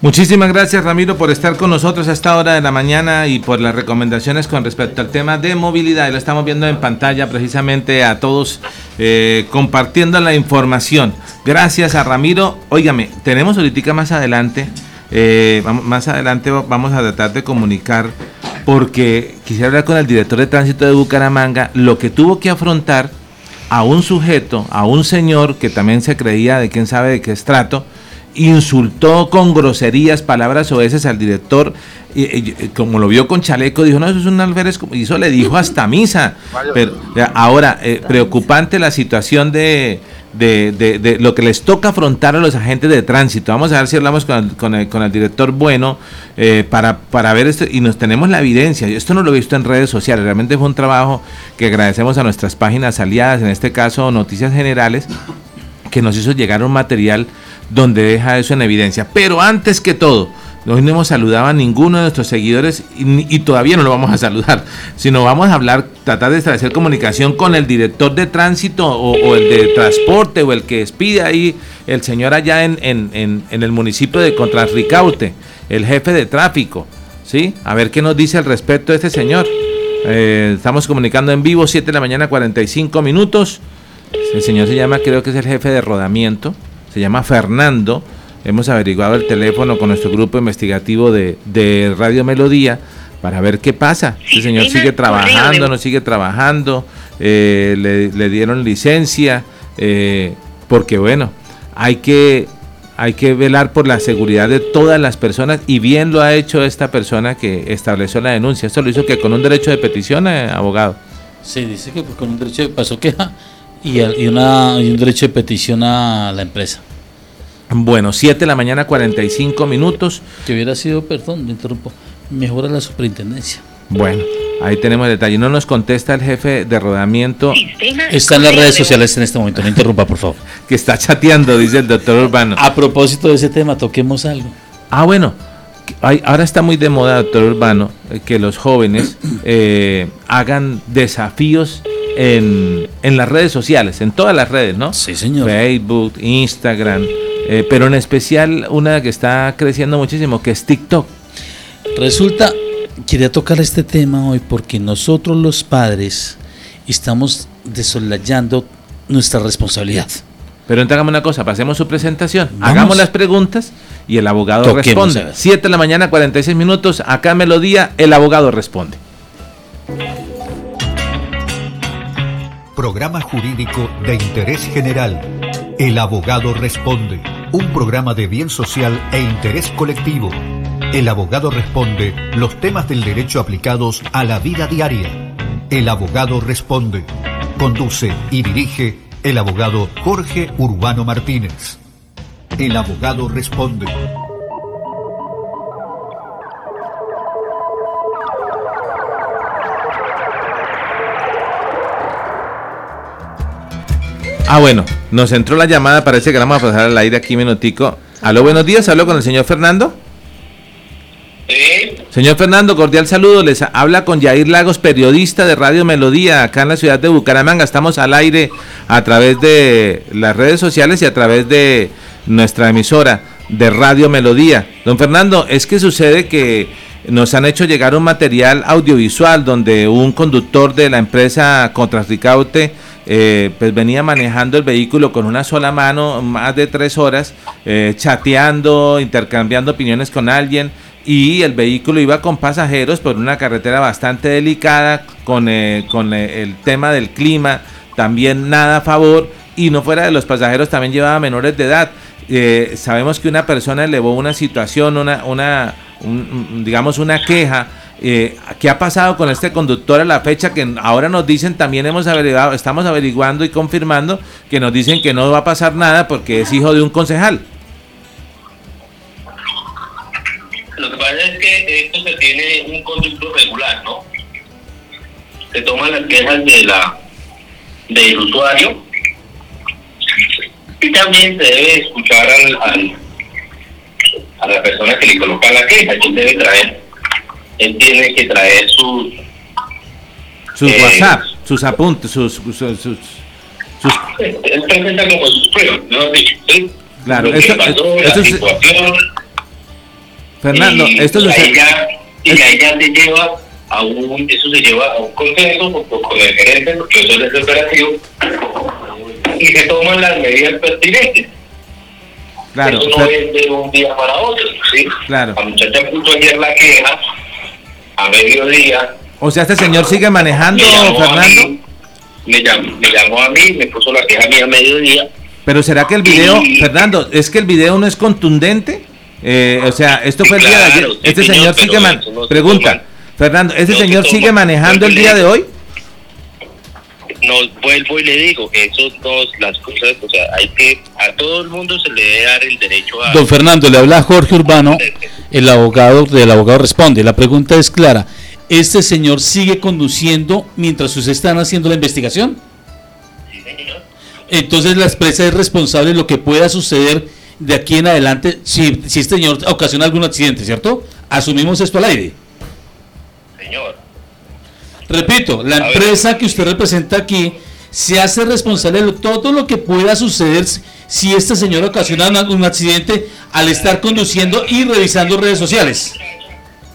Muchísimas gracias Ramiro por estar con nosotros a esta hora de la mañana y por las recomendaciones con respecto al tema de movilidad. Lo estamos viendo en pantalla precisamente a todos eh, compartiendo la información. Gracias a Ramiro. Óigame, tenemos ahorita más adelante, eh, más adelante vamos a tratar de comunicar porque quisiera hablar con el director de tránsito de Bucaramanga, lo que tuvo que afrontar a un sujeto, a un señor que también se creía de quién sabe de qué estrato, insultó con groserías, palabras veces al director, y, como lo vio con chaleco, dijo, no, eso es un alférez, y eso le dijo hasta misa. Pero ahora, eh, preocupante la situación de de, de, de, lo que les toca afrontar a los agentes de tránsito. Vamos a ver si hablamos con el, con el, con el director bueno eh, para, para ver esto y nos tenemos la evidencia. Esto no lo he visto en redes sociales, realmente fue un trabajo que agradecemos a nuestras páginas aliadas, en este caso Noticias Generales, que nos hizo llegar un material donde deja eso en evidencia. Pero antes que todo, No hemos saludado a ninguno de nuestros seguidores y, todavía no lo vamos a saludar, sino vamos a hablar, tratar de establecer comunicación con el director de tránsito o, el de transporte o el que despide ahí, el señor allá en el municipio de Contrarricaute, el jefe de tráfico, ¿sí? A ver qué nos dice al respecto de este señor. Eh, estamos comunicando en vivo, 7 de la mañana, 45 minutos. El señor se llama, creo que es el jefe de rodamiento, se llama Fernando. Hemos averiguado el teléfono con nuestro grupo investigativo de, de Radio Melodía para ver qué pasa. Este señor sigue trabajando, no sigue trabajando, eh, le, le, dieron licencia, eh, porque bueno, hay que, hay que velar por la seguridad de todas las personas y bien lo ha hecho esta persona que estableció la denuncia. Esto lo hizo que con un derecho de petición, eh, abogado. Sí, dice que con un derecho de pasó queja y, y, una, y un derecho de petición a la empresa. Bueno, 7 de la mañana, 45 minutos. Que hubiera sido, perdón, me interrumpo, mejora la superintendencia. Bueno, ahí tenemos el detalle. No nos contesta el jefe de rodamiento. Está en las redes sociales en este momento, no interrumpa, por favor. [laughs] que está chateando, dice el doctor Urbano. A propósito de ese tema, toquemos algo. Ah, bueno. Ahora está muy de moda, doctor Urbano, que los jóvenes eh, hagan desafíos en, en, las redes sociales, en todas las redes, ¿no? Sí, señor. Facebook, Instagram, eh, pero en especial una que está creciendo muchísimo, que es TikTok. Resulta, quería tocar este tema hoy porque nosotros los padres estamos desolayando nuestra responsabilidad. Pero entonces hagamos una cosa, pasemos su presentación, Vamos. hagamos las preguntas y el abogado Toquemos responde. 7 de la mañana, 46 minutos, acá Melodía, el abogado responde. Programa jurídico de interés general. El abogado responde. Un programa de bien social e interés colectivo. El abogado responde los temas del derecho aplicados a la vida diaria. El abogado responde. Conduce y dirige el abogado Jorge Urbano Martínez. El abogado responde. Ah, bueno, nos entró la llamada, parece que la vamos a pasar al aire aquí minutico. Aló, buenos días, hablo con el señor Fernando. Señor Fernando, cordial saludo. Les habla con Yair Lagos, periodista de Radio Melodía, acá en la ciudad de Bucaramanga. Estamos al aire a través de las redes sociales y a través de nuestra emisora de Radio Melodía. Don Fernando, es que sucede que nos han hecho llegar un material audiovisual donde un conductor de la empresa Contrastricaute eh, pues venía manejando el vehículo con una sola mano más de tres horas, eh, chateando, intercambiando opiniones con alguien y el vehículo iba con pasajeros por una carretera bastante delicada, con, eh, eh, el tema del clima, también nada a favor, y no fuera de los pasajeros también llevaba menores de edad. Sabemos que una persona elevó una situación, una un, digamos, una queja. Eh, ¿Qué ha pasado con este conductor a la fecha? Que ahora nos dicen, también hemos averiguado, estamos averiguando y confirmando que nos dicen que no va a pasar nada porque es hijo de un concejal. Lo que pasa es que esto se tiene un conducto regular, ¿no? Se toman las quejas de la del usuario y también se debe escuchar al, al a la persona que le coloca la queja. Él debe traer, él tiene que traer sus sus eh, WhatsApp, sus apuntes, sus, sus, sus, sus él presenta como sus pruebas, ¿no? ¿Sí? Claro, Lo esto, pasó, esto es, Fernando, y, esto ahí ya, y ahí ya se lleva a un, eso se lleva a un consenso con, con el gerente, porque eso es el operativo, y se toman las medidas pertinentes. Claro, eso no Fer- es de un día para otro, ¿sí? Claro. La muchacha puso ayer la queja a mediodía. o sea, este señor sigue manejando, Fernando, mí, me, llamó, me llamó a mí, me puso la queja a mí a mediodía. pero ¿será que el video, Y- Fernando, es que el video no es contundente? Eh, o sea, esto fue el día de ayer. Claro, sí, Este señor, sigue man- no se Pregunta, toma. Fernando, ¿este No señor sigue manejando el día de hoy? No, vuelvo y le digo, eso no, las cosas, o sea, hay que, a todo el mundo se le debe dar el derecho a... Don Fernando, le habla Jorge Urbano, el abogado del abogado responde. La pregunta es clara. ¿Este señor sigue conduciendo mientras ustedes están haciendo la investigación? Entonces la empresa es responsable de lo que pueda suceder de aquí en adelante, si, si este señor ocasiona algún accidente, ¿cierto? Asumimos esto al aire. Señor. Repito, la empresa que usted representa aquí se hace responsable de todo lo que pueda suceder si este señor ocasiona un accidente al estar conduciendo y revisando redes sociales.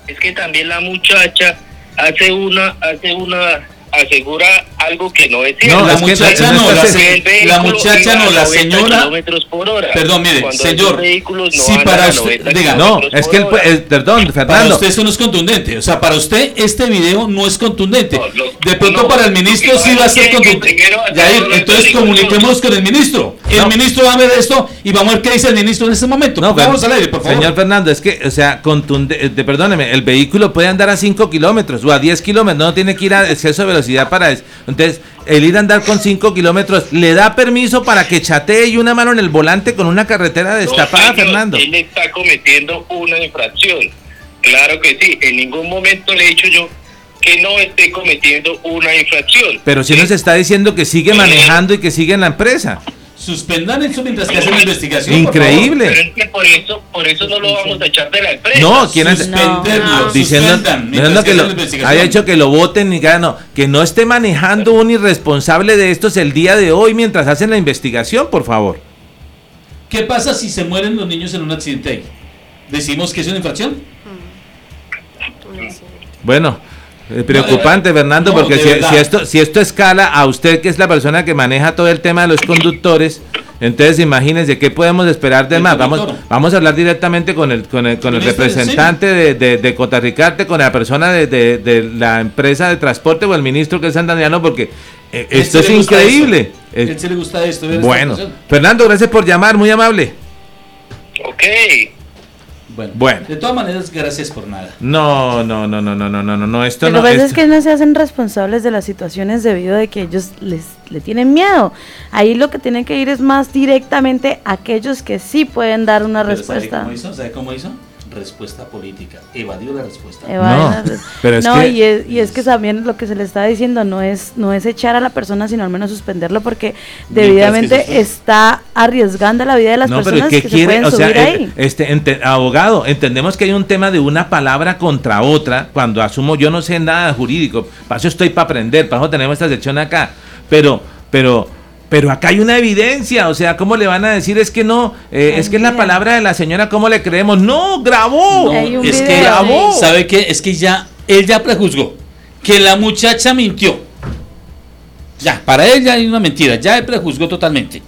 Es que también la muchacha hace una, hace una, asegura algo que no es cierto. No, la muchacha no, la, se- El vehículo la muchacha iba no, a la 90 señora. kilómetros por hora, Perdón, mire, señor, no si para usted, 90 diga, No, es que el, eh, perdón, Para Fernando. usted eso no es contundente. O sea, para usted este video no es contundente. De pronto para el ministro sí va a ser contundente. Yair, entonces comuniquémonos con el ministro. El ministro va a ver esto y vamos a ver qué dice el ministro en este momento. No, vamos al aire, por favor. Señor Fernando, es que, o sea, contunde, eh, perdóneme, el vehículo puede andar a 5 kilómetros o a 10 kilómetros, no tiene que ir a exceso de velocidad para eso. Entonces, el ir a andar con 5 kilómetros, ¿le da permiso para que chatee y una mano en el volante con una carretera destapada, Fernando? Él está cometiendo una infracción. Claro que sí. En ningún momento le he dicho yo que no esté cometiendo una infracción. Pero si nos está diciendo que sigue manejando y que sigue en la empresa. Suspendan eso mientras que hacen la investigación. por Increíble. Pero es que por eso, por eso no lo vamos a echar de la empresa. No, ¿quién hace? Suspenderlo, Diciendo, suspendan mientras diciendo que que hacen lo, la investigación. haya hecho que lo voten ni que no, que no esté manejando un irresponsable de estos el día de hoy mientras hacen la investigación, por favor. ¿Qué pasa si se mueren los niños en un accidente ahí? ¿Decimos que es una infracción? Bueno, eh, preocupante, No, Fernando, no, porque si, esto si esto escala a usted que es la persona que maneja todo el tema de los conductores, entonces imagínense qué podemos esperar de El más. Vamos vamos a hablar directamente con el con el, con el representante de, de, de Cotarricarte, con la persona de, de- de la empresa de transporte o el ministro que es santandiano, porque eh, esto es increíble. esto. Sí le gusta esto. bueno. Fernando, gracias por llamar, muy amable. Ok. Bueno, bueno, de todas maneras, gracias por nada. No, no, no, no, no, no, no, no, no esto Pero no. Pues lo que pasa es que no se hacen responsables de las situaciones debido a que ellos les le tienen miedo. Ahí lo que tienen que ir es más directamente a aquellos que sí pueden dar una Pero respuesta. ¿Sabe cómo hizo? ¿Sabe cómo hizo? Respuesta política. Evadió la respuesta. Evaden No, res- pero es no, que- y, es, y es que también lo que se le está diciendo no es no es echar a la persona, sino al menos suspenderlo porque debidamente se- está arriesgando la vida de las no, personas ¿qué que se quiere? pueden O sea, subir eh, ahí. este, ente- abogado, entendemos que hay un tema de una palabra contra otra. Cuando asumo, yo no sé nada jurídico, para eso estoy para aprender, para eso tenemos esta sección acá. Pero, pero, pero acá hay una evidencia, o sea, ¿cómo le van a decir? Es que no, eh, es que es la palabra de la señora, ¿cómo le creemos? No, grabó, No, es que grabó. ¿Sabe qué? Es que ya, él ya prejuzgó que la muchacha mintió. Ya, para él ya hay una mentira, ya él prejuzgó totalmente.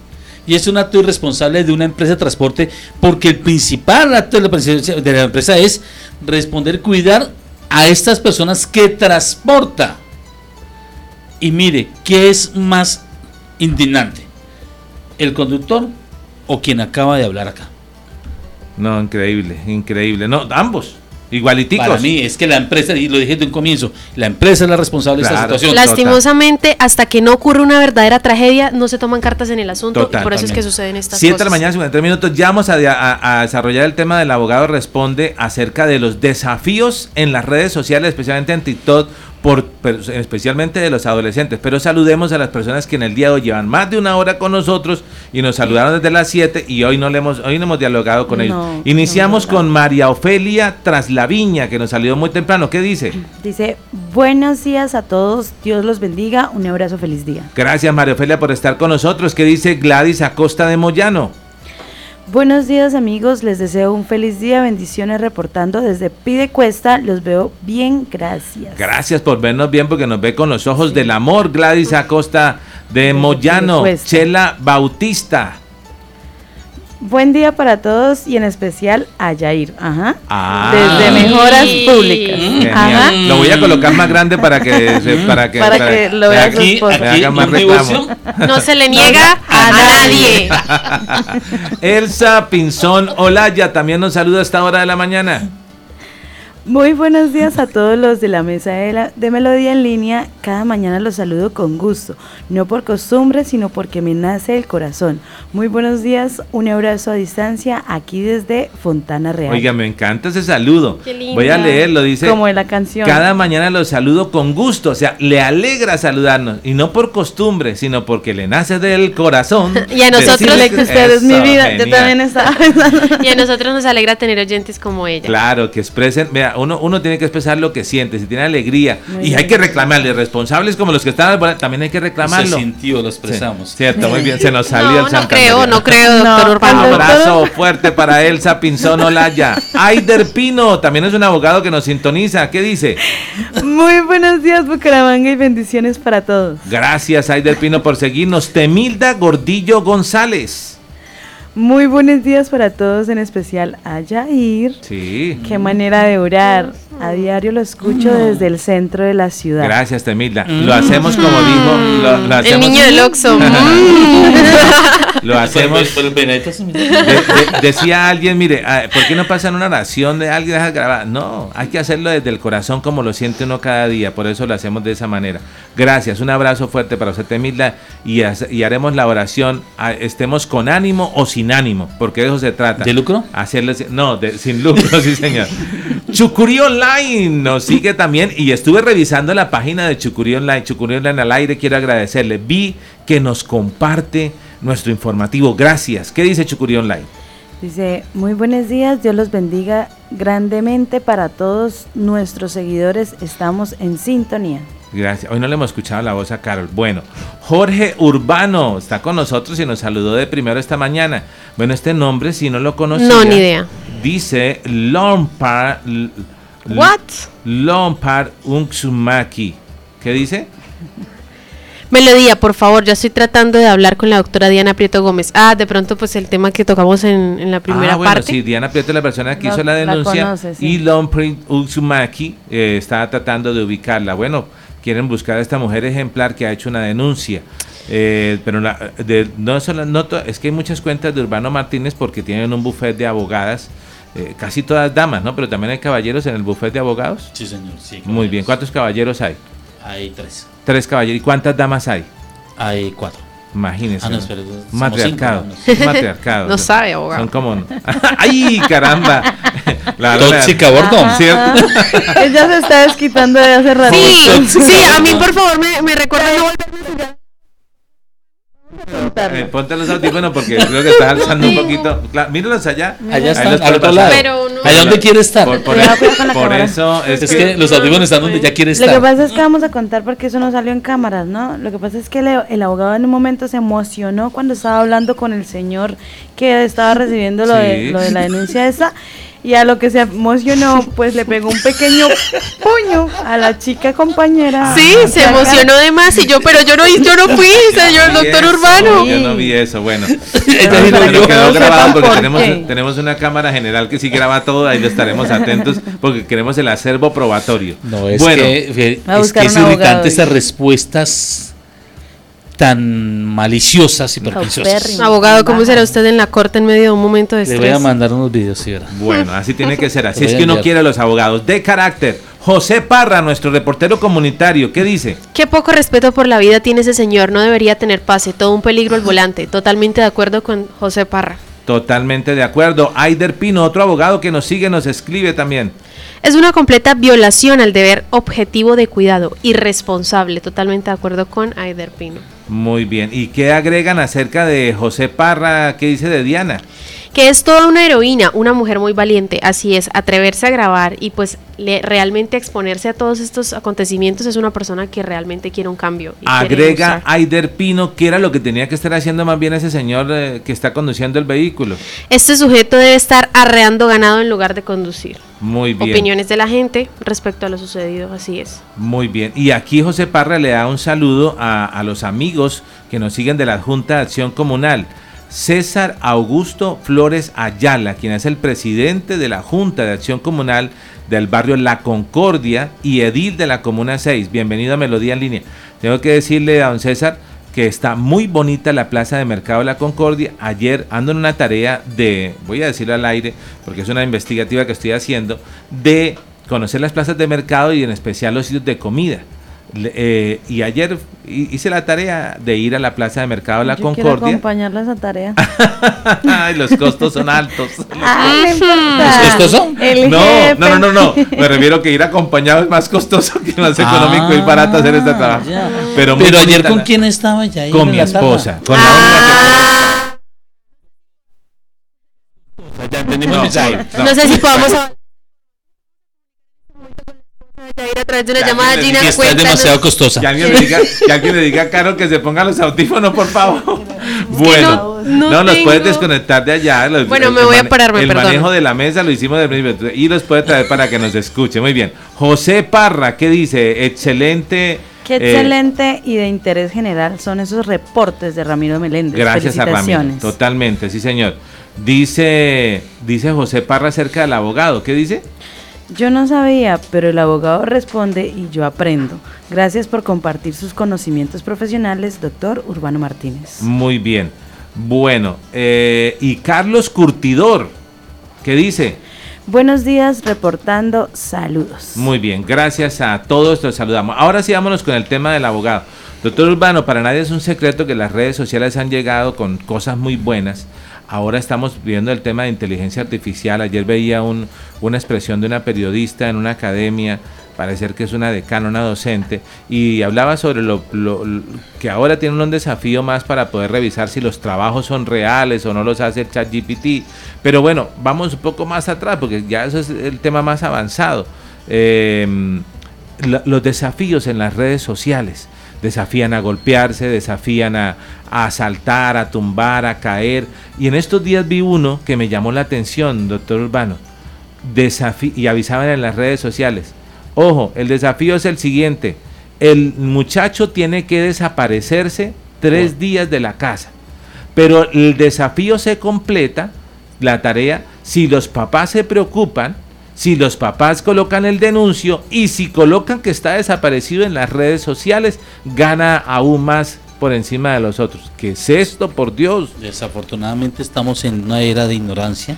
Y es un acto irresponsable de una empresa de transporte porque el principal acto de la, de la empresa es responder, cuidar a estas personas que transporta. Y mire, ¿qué es más indignante? ¿El conductor o quien acaba de hablar acá? No, increíble, increíble. No, ambos, igualiticos. Para mí es que la empresa, y lo dije desde un comienzo, la empresa es la responsable de esta situación. Lastimosamente, hasta que no ocurre una verdadera tragedia, no se toman cartas en el asunto Total, y por eso es que suceden estas 7 de la cosas. mañana, 53 minutos. Ya vamos a, a- a desarrollar el tema del abogado responde acerca de los desafíos en las redes sociales, especialmente en TikTok, por, pero especialmente de los adolescentes. Pero saludemos a las personas que en el día de hoy llevan más de una hora con nosotros y nos saludaron desde las 7 y hoy no le hemos, hoy no hemos dialogado con No, ellos. no Iniciamos con María Ofelia Traslaviña, que nos salió muy temprano. ¿Qué dice? Dice, buenos días a todos, Dios los bendiga, un abrazo, feliz día. Gracias María Ofelia por estar con nosotros. ¿Qué dice Gladys Acosta de Moyano? Buenos días amigos, les deseo un feliz día, bendiciones reportando desde Pidecuesta, los veo bien, gracias. Gracias por vernos bien porque nos ve con los ojos del amor. Gladys Acosta de Moyano, Cuesta. Chela Bautista. Buen día para todos y en especial a Yair, ajá. Ah. Desde Mejoras Públicas. Genial. Ajá. Lo voy a colocar más grande para que [laughs] se- para que, Para que lo vea su aquí, esposa. haga más. [laughs] No se le niega a nadie. [laughs] Elsa Pinzón Olaya también nos saluda a esta hora de la mañana. Muy buenos días a todos los de la mesa de, la- de Melodía en línea. Cada mañana los saludo con gusto, no por costumbre, sino porque me nace el corazón. Muy buenos días, un abrazo a distancia aquí desde Fontana Real. Oiga, me encanta ese saludo. Qué linda. Voy a leerlo, dice. Como en la canción. Cada mañana los saludo con gusto, o sea, le alegra saludarnos, y no por costumbre, sino porque le nace del corazón. [laughs] Y a nosotros decirle que usted es mi vida. Yo genial. también estaba [laughs] Y a nosotros nos alegra tener oyentes como ella. Claro, que expresen, vea, uno, uno tiene que expresar lo que siente, si tiene alegría, Muy y hay que reclamarle, responsables como los que están, también hay que reclamarlo. Se sintió, lo expresamos. Sí, cierto, muy bien, se nos salió No, el no creo, no creo, doctor Urbano. Un abrazo fuerte para Elsa Pinzón Olaya. Aider Pino, también es un abogado que nos sintoniza. ¿Qué dice? Muy buenos días, Bucaramanga, y bendiciones para todos. Gracias, Aider Pino, por seguirnos. Temilda Gordillo González. Muy buenos días para todos, en especial a Yair. Sí. Qué manera de orar. A diario lo escucho desde el centro de la ciudad. Gracias, Temilda. Lo hacemos como dijo. Lo, lo El hacemos, niño del Oxxo. [laughs] Lo hacemos. De- de- decía alguien, mire, ah, ¿por qué no pasan una oración de alguien deja grabar? No, hay que hacerlo desde el corazón como lo siente uno cada día, por eso lo hacemos de esa manera. Gracias, un abrazo fuerte para usted, Temilda, y, y haremos la oración, ah, estemos con ánimo o sin ánimo, porque de eso se trata. ¿De lucro? Hacerlo, si- no, de- sin lucro, [laughs] sí señor. Chucurí Online nos sigue también y estuve revisando la página de Chucurí Online. Chucurí Online al aire, quiero agradecerle. Vi que nos comparte nuestro informativo. Gracias. ¿Qué dice Chucurí Online? Dice, muy buenos días, Dios los bendiga grandemente para todos nuestros seguidores. Estamos en sintonía. Gracias. Hoy no le hemos escuchado la voz a Carol. Bueno, Jorge Urbano está con nosotros y nos saludó de primero esta mañana. Bueno, este nombre, si no lo conocía. No, ni idea. Dice Lompar. What? Lompar Unksumaki. ¿Qué dice? Melodía, por favor, ya estoy tratando de hablar con la doctora Diana Prieto Gómez. Ah, de pronto pues el tema que tocamos en, en la primera ah, bueno, parte. sí, Diana Prieto es la persona que La- hizo la la denuncia conoce, sí. y Lompri Utsumaki eh, está tratando de ubicarla. Bueno, quieren buscar a esta mujer ejemplar que ha hecho una denuncia. Eh, pero la- de- no solo, no es que hay muchas cuentas de Urbano Martínez porque tienen un buffet de abogadas, eh, casi todas damas, ¿no? Pero también hay caballeros en el buffet de abogados. Sí, señor, sí. Muy bien, ¿cuántos caballeros hay? Hay tres. Tres caballeros. ¿Y cuántas damas hay? Hay cuatro. Imagínense. Ah, no, matriarcado. cinco, ¿no? matriarcado. [laughs] No sabe, abogado. Son como. [laughs] ¡Ay, caramba! [laughs] La- la- Tóxica, Bordón. ¿Cierto? Ella se está desquitando de hace rato. Sí, sí, a mí por favor me, me recuerda no volverme a jugar. Eh, ponte los audífonos porque creo que estás alzando un poquito. Claro, míralos allá. Allá están, los al otro lado. pasar. Pero no- ¿Allá dónde quiere estar? Por, eso es, Es que los audífonos están donde ya quiere Lo que estar. pasa es que vamos a contar porque eso no salió en cámaras, ¿no? Lo que pasa es que el, el abogado en un momento se emocionó cuando estaba hablando con el señor que estaba recibiendo lo, de, lo de la denuncia esa [laughs] y a lo que se emocionó pues le pegó un pequeño puño a la chica compañera. Sí, se Acá. emocionó de más y yo, pero yo no, yo no fui, señor vi doctor eso, Urbano. Yo no vi eso, bueno. Pero pero quedó grabado porque ¿por tenemos, tenemos una cámara general que sí graba todo, ahí lo estaremos atentos porque queremos el acervo probatorio. No, es bueno, que, es, que es irritante esas respuestas tan maliciosas y. Paupérrimo. Abogado, ¿cómo será usted en la corte en medio de un momento de Le voy a estrés? mandar unos videos, sí, verá. Bueno, así tiene que ser. Así es que uno quiere a los abogados de carácter. José Parra, nuestro reportero comunitario, ¿qué dice? Qué poco respeto por la vida tiene ese señor, no debería tener pase, todo un peligro al volante. Totalmente de acuerdo con José Parra. Totalmente de acuerdo. Aider Pino, otro abogado que nos sigue, nos escribe también. Es una completa violación al deber objetivo de cuidado, irresponsable. Totalmente de acuerdo con Aider Pino. Muy bien. ¿Y qué agregan acerca de José Parra? ¿Qué dice de Diana? Que es toda una heroína, una mujer muy valiente, así es, atreverse a grabar y pues le- realmente exponerse a todos estos acontecimientos es una persona que realmente quiere un cambio. y Agrega. Aider Pino, que era lo que tenía que estar haciendo más bien ese señor eh, que está conduciendo el vehículo. Este sujeto debe estar arreando ganado en lugar de conducir. Muy bien. Opiniones de la gente respecto a lo sucedido, así es. Muy bien. Y aquí José Parra le da un saludo a, a los amigos que nos siguen de la Junta de Acción Comunal. César Augusto Flores Ayala, quien es el presidente de la Junta de Acción Comunal del barrio La Concordia y edil de la Comuna 6. Bienvenido a Melodía en Línea. Tengo que decirle a don César que está muy bonita la plaza de mercado de la Concordia. Ayer ando en una tarea de, voy a decirlo al aire, porque es una investigativa que estoy haciendo, de conocer las plazas de mercado y en especial los sitios de comida. Eh, y ayer hi- hice la tarea de ir a la plaza de mercado de la Yo quiero Concordia. acompañarla a esa tarea. Ay, [laughs] los costos son altos. [laughs] Ah. El No, jefe. no, no, no, no. Me refiero que ir acompañado es más costoso que más económico y barato hacer este trabajo. Pero, Pero ayer con la- quién estaba ya Con mi esposa. Con la única Ya entendimos No, el mensaje. no. No sé si podamos de una llamada alguien le Gina Que cuéntanos. costosa. Que alguien, le diga, [laughs] que alguien le diga a Carol que se ponga los audífonos, por favor. Bueno, no no, nos tengo- puedes desconectar de allá. los- Bueno, el- me voy a pararme, El perdón. manejo de la mesa lo hicimos del principio y los puede traer para que nos escuche. Muy bien. José Parra, ¿qué dice? Excelente. Qué eh, excelente y de interés general son esos reportes de Ramiro Meléndez. Gracias a Ramiro. Totalmente, sí, señor. Dice, dice José Parra acerca del abogado. ¿Qué dice? Yo no sabía, pero el abogado responde y yo aprendo. Gracias por compartir sus conocimientos profesionales, doctor Urbano Martínez. Muy bien. Bueno, eh, y Carlos Curtidor, ¿qué dice? Buenos días, reportando saludos. Muy bien, gracias a todos, los saludamos. Ahora sí, vámonos con el tema del abogado. Doctor Urbano, para nadie es un secreto que las redes sociales han llegado con cosas muy buenas. Ahora estamos viendo el tema de inteligencia artificial. Ayer veía un- una expresión de una periodista en una academia, parecer que es una decana, una docente, y hablaba sobre lo, que ahora tienen un desafío más para poder revisar si los trabajos son reales o no los hace el chat GPT. Pero bueno, vamos un poco más atrás, porque ya eso es el tema más avanzado. Eh, los desafíos en las redes sociales. Desafían a golpearse, desafían a, a asaltar, a tumbar, a caer. Y en estos días vi uno que me llamó la atención, doctor Urbano. Desafi- y avisaban en las redes sociales. Ojo, el desafío es el siguiente. El muchacho tiene que desaparecerse tres días de la casa. Pero el desafío se completa, la tarea, si los papás se preocupan, si los papás colocan el denuncio y si colocan que está desaparecido en las redes sociales, gana aún más por encima de los otros. ¿Qué es esto, por Dios? Desafortunadamente estamos en una era de ignorancia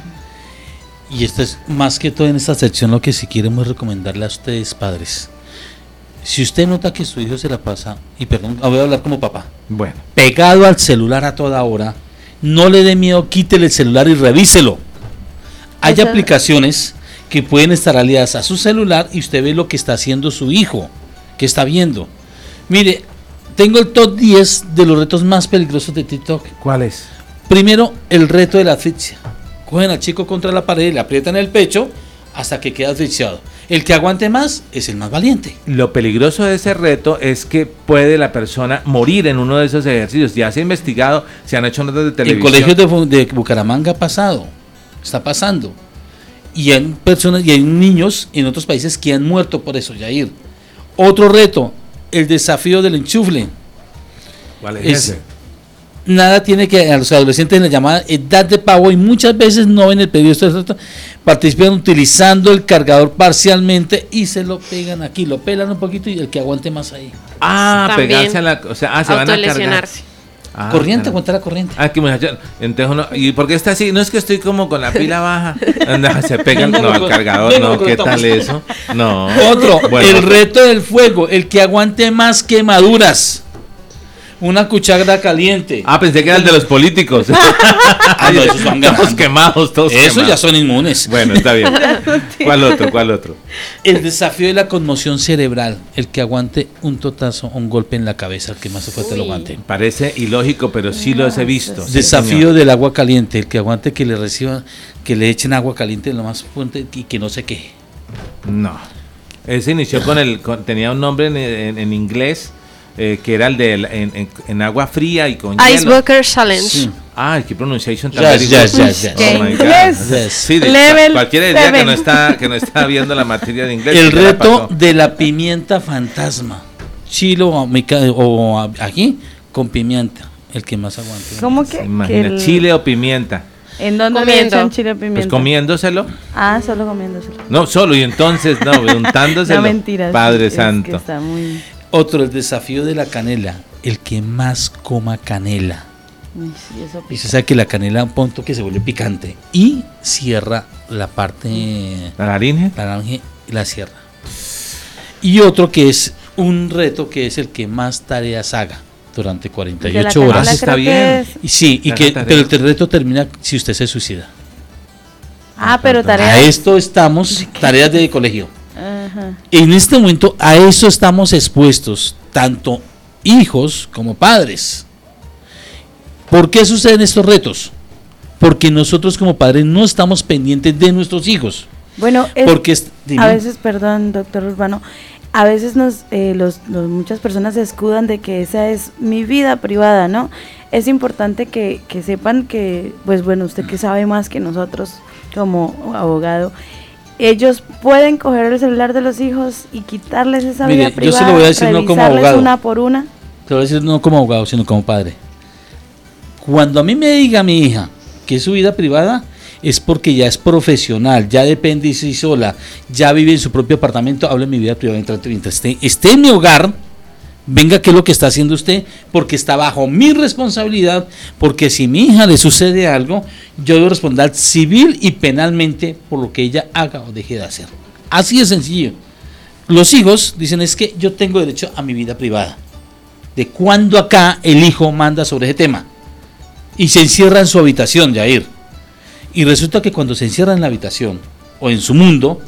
y esto es más que todo en esta sección lo que si queremos recomendarle a ustedes padres. Si usted nota que su hijo se la pasa, y perdón, voy a hablar como papá, Bueno, pegado al celular a toda hora, no le dé miedo, quítele el celular y revíselo. Hay Esa- aplicaciones que pueden estar aliadas a su celular y usted ve lo que está haciendo su hijo, que está viendo. Mire, tengo el top 10 de los retos más peligrosos de TikTok. ¿cuál es? Primero, el reto de la asfixia. Cogen al chico contra la pared, le aprietan el pecho hasta que queda asfixiado. El que aguante más es el más valiente. Lo peligroso de ese reto es que puede la persona morir en uno de esos ejercicios. Ya se ha investigado, se han hecho notas de En televisión. colegios de, Fu- de Bucaramanga ha pasado, está pasando. Y hay personas y hay niños en otros países que han muerto por eso, Yair. Otro reto, el desafío del enchufle. ¿Cuál es Es- ese? Nada tiene que a los adolescentes en la llamada edad de pago y muchas veces no ven el pedido participan utilizando el cargador parcialmente y se lo pegan aquí, lo pelan un poquito y el que aguante más ahí. Ah, También pegarse a la... O sea, ah, se van a cargar. Ah, corriente, claro. aguanta la corriente. Ah, que muchacho, entonces uno, ¿y por qué está así? No es que estoy como con la pila [laughs] baja. Anda, se pegan, no, al cargador, no, ¿qué tal eso? No. Otro, Bueno, el reto del fuego, el que aguante más quemaduras. Una cuchara caliente. Ah, pensé que era el de los políticos. [laughs] Ah, no, esos van quemados, todos Esos ya son inmunes. Bueno, está bien. [laughs] ¿Cuál otro? ¿Cuál otro? El desafío de la conmoción cerebral, el que aguante un totazo, un golpe en la cabeza, el que más fuerte lo aguante. Parece ilógico, pero sí los he visto. sí, Desafío señor. del agua caliente, el que aguante que le reciba, que le echen agua caliente lo más fuerte y que no se queje. No. Ese inició con el. con- tenía un nombre en, en- en inglés eh, que era el de en, en- en agua fría y con hielo. Icebreaker Challenge. Sí. Ah, qué pronunciation tan Yes, yes, yes, yes. ¡Qué Oh my God. inglés! Yes. Sí, de- Level cualquiera diría que no está que no está viendo la materia de inglés. El ¿qué le reto pasó? de la pimienta fantasma, chilo o aquí con pimienta, el que más aguante. ¿Cómo que? que Imagina, el- chile o pimienta. ¿En dónde Comiendo. chile o pimienta? Pues comiéndoselo. Ah, solo comiéndoselo. No, solo y entonces, no, [laughs] untándoselo. No, mentira. Padre es que Santo. está muy... Otro, el desafío de la canela, el que más coma canela. Uy, sí, eso Y se sabe que la canela a un punto que se vuelve picante y cierra la parte ¿La laringe? laringe la cierra. Y otro que es un reto que es el que más tareas haga durante 48 horas. Está bien. Y sí, y La que, pero el reto termina si usted se suicida. Ah, pero A tareas. esto estamos, tareas de colegio. Ajá. En este momento a eso estamos expuestos, tanto hijos como padres. ¿Por qué suceden estos retos? Porque nosotros como padres no estamos pendientes de nuestros hijos. Bueno, es- Porque es- a veces, perdón, doctor Urbano, a veces nos, eh, los, los- muchas personas se escudan de que esa es mi vida privada, ¿no? Es importante que, que sepan que, pues bueno, usted que sabe más que nosotros como abogado, ellos pueden coger el celular de los hijos y quitarles esa Mire, vida yo privada. se lo voy a decir no como abogado. una por una. Te lo voy a decir no como abogado, sino como padre. Cuando a mí me diga mi hija que es su vida privada, es porque ya es profesional, ya depende de sí sola, ya vive en su propio apartamento, hablo de mi vida privada mientras esté, esté en mi hogar, venga qué es lo que está haciendo usted, porque está bajo mi responsabilidad, porque si mi hija le sucede algo, yo debo responder civil y penalmente por lo que ella haga o deje de hacer. Así de sencillo. Los hijos dicen es que yo tengo derecho a mi vida privada. De cuando acá el hijo manda sobre ese tema. Y se encierra en su habitación, Jair. Y resulta que cuando se encierra en la habitación o en su mundo,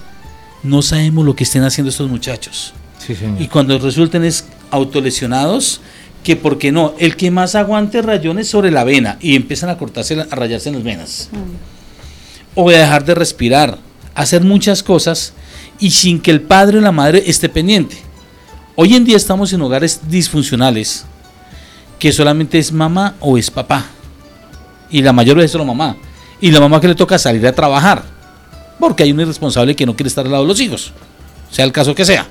no sabemos lo que estén haciendo estos muchachos. Sí, señor. Y cuando resulten es autolesionados, que porque no, el que más aguante rayones sobre la vena y empiezan a cortarse, a rayarse en las venas. O a dejar de respirar, hacer muchas cosas y sin que el padre o la madre esté pendiente. Hoy en día estamos en hogares disfuncionales, que solamente es mamá o es papá. Y la mayor vez es solo mamá. Y la mamá que le toca salir a trabajar. Porque hay un irresponsable que no quiere estar al lado de los hijos. Sea el caso que sea.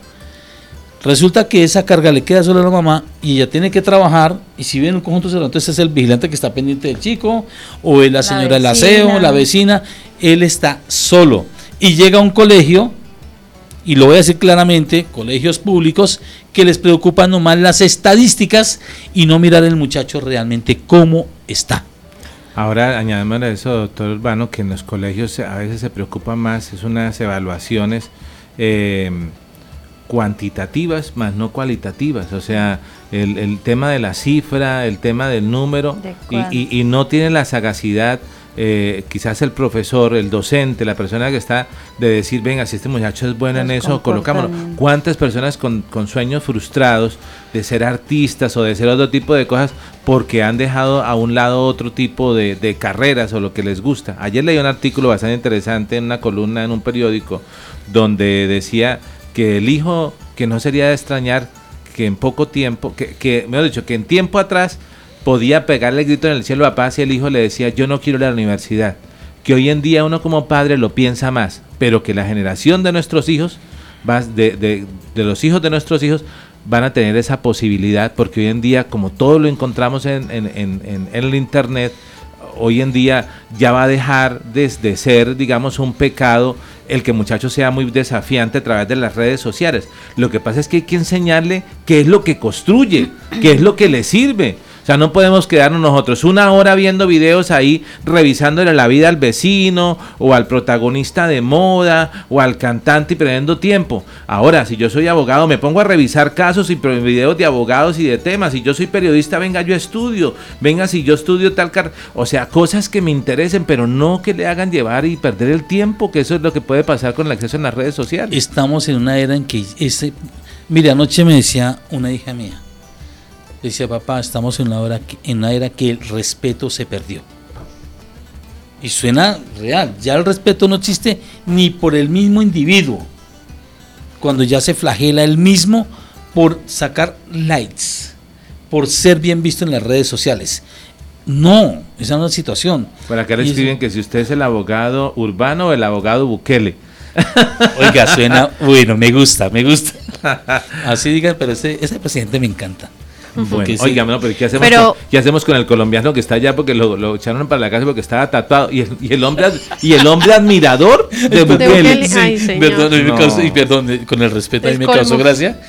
Resulta que esa carga le queda solo a la mamá y ella tiene que trabajar. Y si viene un conjunto cerrado, entonces es el vigilante que está pendiente del chico, o es la señora del aseo, la vecina. Él está solo. Y llega a un colegio, y lo voy a decir claramente, colegios públicos, que les preocupan nomás las estadísticas y no mirar el muchacho realmente cómo está. Ahora, añadimos a eso, doctor Urbano, que en los colegios a veces se preocupa más, es unas evaluaciones eh, cuantitativas más no cualitativas, o sea, el, el tema de la cifra, el tema del número, De y, y- y no tiene la sagacidad, eh, quizás el profesor, el docente, la persona que está, de decir, venga, si este muchacho es bueno en eso, colocámoslo. ¿Cuántas personas con, con sueños frustrados de ser artistas o de ser otro tipo de cosas porque han dejado a un lado otro tipo de, de carreras o lo que les gusta? Ayer leí un artículo bastante interesante en una columna en un periódico donde decía que el hijo que no sería de extrañar que en poco tiempo, que, que mejor dicho, que en tiempo atrás podía pegarle grito en el cielo a paz y el hijo le decía yo no quiero ir a la universidad. Que hoy en día uno como padre lo piensa más, pero que la generación de nuestros hijos, de, los hijos de nuestros hijos, van a tener esa posibilidad, porque hoy en día, como todo lo encontramos en, en- en- en- en el Internet, hoy en día ya va a dejar de, de ser, digamos, un pecado el que muchacho sea muy desafiante a través de las redes sociales. Lo que pasa es que hay que enseñarle qué es lo que construye, qué es lo que le sirve. Sea, no podemos quedarnos nosotros una hora viendo videos ahí, revisándole la vida al vecino o al protagonista de moda o al cantante y perdiendo tiempo. Ahora, si yo soy abogado, me pongo a revisar casos y videos de abogados y de temas. Si yo soy periodista, venga, yo estudio. Venga, si yo estudio tal car... O sea, cosas que me interesen, pero no que le hagan llevar y perder el tiempo, que eso es lo que puede pasar con el acceso en las redes sociales. Estamos en una era en que ese... Mire, anoche me decía una hija mía, decía papá, estamos en una, hora que, en una era que el respeto se perdió. Y suena real, ya el respeto no existe ni por el mismo individuo, cuando ya se flagela él mismo por sacar likes, por ser bien visto en las redes sociales. No, esa no es la situación. Por acá le eso- escriben que si usted es el abogado urbano o el abogado Bukele. [laughs] Oiga, suena, [laughs] bueno, me gusta, me gusta. Así digan, pero ese, ese presidente me encanta. Bueno, sí. oiga, no, pero ¿qué hacemos, Pero- con, qué hacemos con el colombiano que está allá porque lo, lo echaron para la casa porque estaba tatuado y el, y el hombre y el hombre admirador [laughs] de Bukele? Bukele. Ay. Perdón, No. causó- y perdón, eh, con el respeto a mí El me colmo. causó gracia,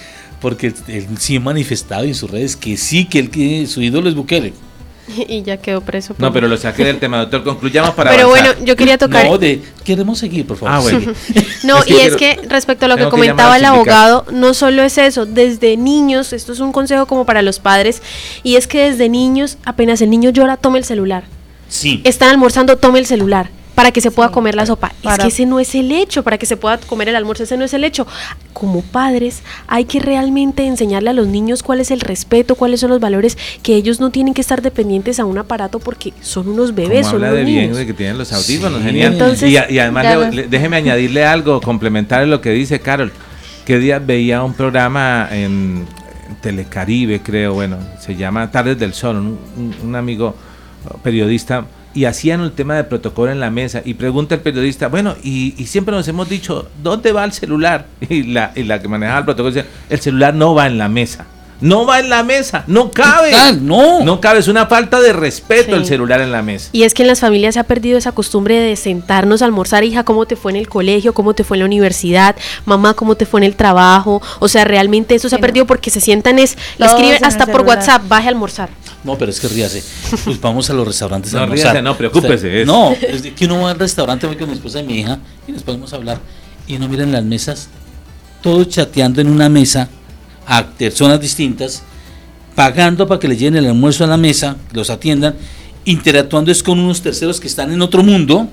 porque él sí ha manifestado en sus redes que sí, que, él, que su ídolo es Bukele. [laughs] y ya quedó preso. No, pero lo saqué del tema, doctor. Concluyamos para Pero avanzar. bueno, yo quería tocar. No, de, queremos seguir, por favor. Ah, bueno. No, [laughs] Es que y es que respecto a lo que tengo que comentaba el abogado, no solo es eso, desde niños, esto es un consejo como para los padres, y es que desde niños, apenas el niño llora, tome el celular. Sí. Están almorzando, tome el celular para que se pueda comer la sopa. Es que ese no es el hecho, para que se pueda comer el almuerzo, ese no es el hecho. Como padres, hay que realmente enseñarle a los niños cuál es el respeto, cuáles son los valores, que ellos no tienen que estar dependientes a un aparato porque son unos bebés, Como son habla unos de bien niños. de que tienen los audífonos, Sí. genial. Entonces, y, a- y además, le- le- déjeme añadirle algo, complementar lo que dice Carol. Que día veía un programa en, Telecaribe, creo, bueno, se llama Tardes del Sol, un, un- un amigo periodista, y hacían el tema de protocolo en la mesa, y pregunta el periodista, bueno, y, y siempre nos hemos dicho, ¿dónde va el celular? [laughs] Y la, y la que manejaba el protocolo decía, el celular no va en la mesa. No va en la mesa, no cabe. No. No cabe, es una falta de respeto Sí. el celular en la mesa. Y es que en las familias se ha perdido esa costumbre de sentarnos a almorzar, hija, ¿cómo te fue en el colegio? ¿Cómo te fue en la universidad? Mamá, ¿cómo te fue en el trabajo? O sea, realmente eso se ha no. perdido porque se sientan es, le escriben hasta por. WhatsApp, baje a almorzar. No, pero es que ríase. Pues vamos a los restaurantes [laughs] a No, almorzar. ríase, no, preocúpese, es- No, es que uno va al restaurante, voy con mi esposa y mi hija y nos podemos hablar. Y no miran las mesas, todos chateando en una mesa a personas distintas, pagando para que les lleven el almuerzo a la mesa, los atiendan, interactuando es con unos terceros que están en otro mundo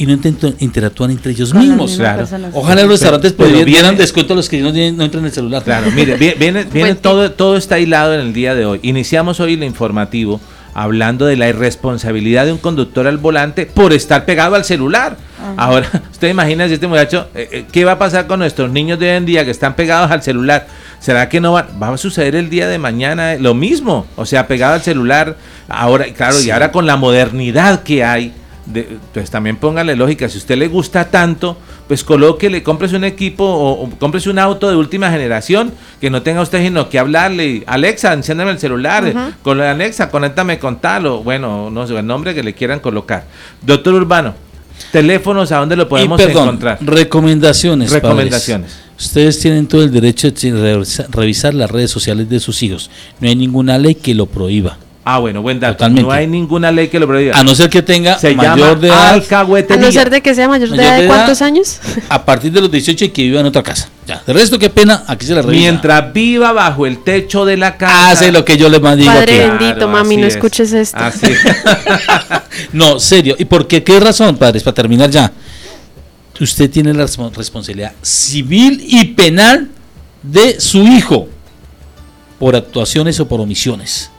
y no interactúan entre ellos Con mismos. Claro. Ojalá los restaurantes pudieran- descuento a los que no, tienen- no entran en el celular. Claro, mire, vi- viene, viene Buen todo, todo está hilado en el día de hoy. Iniciamos hoy el informativo hablando de la irresponsabilidad de un conductor al volante por estar pegado al celular. Ahora, [laughs] usted imagina si este muchacho, eh, eh, ¿qué va a pasar con nuestros niños de hoy en día que están pegados al celular? ¿Será que no va, va a suceder el día de mañana eh, lo mismo? O sea, pegado al celular. Ahora, claro, y ahora con la modernidad que hay, de- pues también póngale lógica, si a usted le gusta tanto, pues colóquele, cómprese un equipo o, o cómprese un auto de última generación, que no tenga usted sino que hablarle, Alexa, enciéndame el celular, eh, con la Alexa, conéctame con tal, o bueno, no sé, el nombre que le quieran colocar. Doctor Urbano, teléfonos, ¿a dónde lo podemos y perdón, encontrar? recomendaciones. padres. Recomendaciones. Ustedes tienen todo el derecho de revisa- revisar las redes sociales de sus hijos. No hay ninguna ley que lo prohíba. Ah, bueno, buen dato. Totalmente. No hay ninguna ley que lo prohíba. A no ser que tenga Se mayor de edad, A alcahuetería. no ser de que sea mayor de edad, de ¿de edad. cuántos años? a partir de los 18 y que viva en otra casa. Ya. De resto, qué pena, aquí se la revisa. Mientras viva bajo el techo de la casa. Hace lo que yo les más digo Padre aquí. bendito, mami, no es. escuches esto. Así es. [laughs] No, serio. ¿Y por qué? ¿Qué razón, padres? Para terminar ya. Usted tiene la respo- responsabilidad civil y penal de su hijo por actuaciones o por omisiones.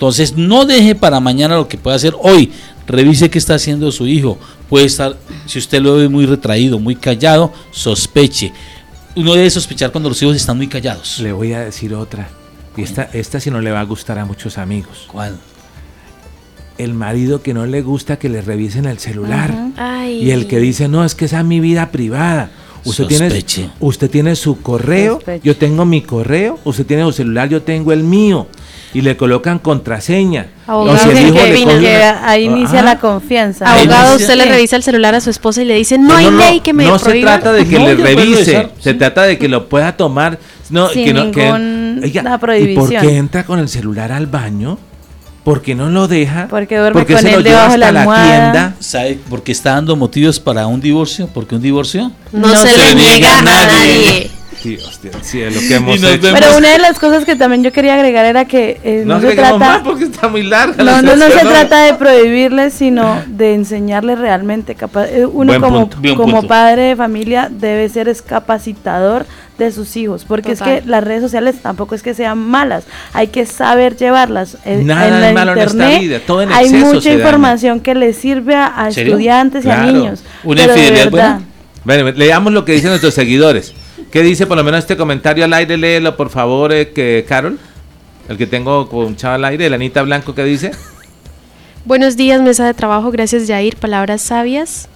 Entonces, no deje para mañana lo que puede hacer hoy. Revise qué está haciendo su hijo. Puede estar, si usted lo ve muy retraído, muy callado, sospeche. Uno debe sospechar cuando los hijos están muy callados. Le voy a decir otra. Y esta, esta sí no le va a gustar a muchos amigos. ¿Cuál? El marido que no le gusta que le revisen el celular. Ay. Y el que dice, no, es que esa es mi vida privada. Usted tiene, Sospeche. usted tiene su correo, Sospeche. yo tengo mi correo, usted tiene su celular, yo tengo el mío. Y le colocan contraseña. Abogado, si el sí, hijo que le vino, coge que una- ahí inicia la confianza. Ahí Abogado, usted le revisa el celular a su esposa y le dice, no, hay ley que me no se trata de que No, le revise, revisar, se sí. trata de que lo pueda tomar. No, Sin que no, que- Oiga, ¿Y por prohibición. qué entra con el celular al baño? ¿Por qué no lo deja? Porque duerme ¿Por qué con se lo él lleva debajo de la hasta la almohada. tienda? ¿Sabe por qué está dando motivos para un divorcio? Porque un divorcio No, No se, se le le niega a nadie. Dios del cielo, [laughs] que hemos hecho. vemos. Pero una de las cosas que también yo quería agregar era que eh, No, no, se trata más porque está muy larga. no, la no, no se trata de prohibirles, sino de enseñarles realmente. Capa- eh, Uno Buen como, punto, como punto. padre de familia debe ser capacitador de sus hijos, porque es que las redes sociales tampoco es que sean malas, hay que saber llevarlas. Eh, Nada en es la malo en esta internet vida, todo en hay mucha daña. información que les sirve a, estudiantes y Claro. a niños. ¿Una infidelidad verdad, buena? Bueno, leamos lo que dicen nuestros seguidores. ¿Qué dice por lo menos este comentario al aire? Léelo, por favor, eh, que Carol. El que tengo con chava al aire, el Anita Blanco, ¿qué dice? Buenos días, mesa de trabajo. Gracias, Jair. Palabras sabias.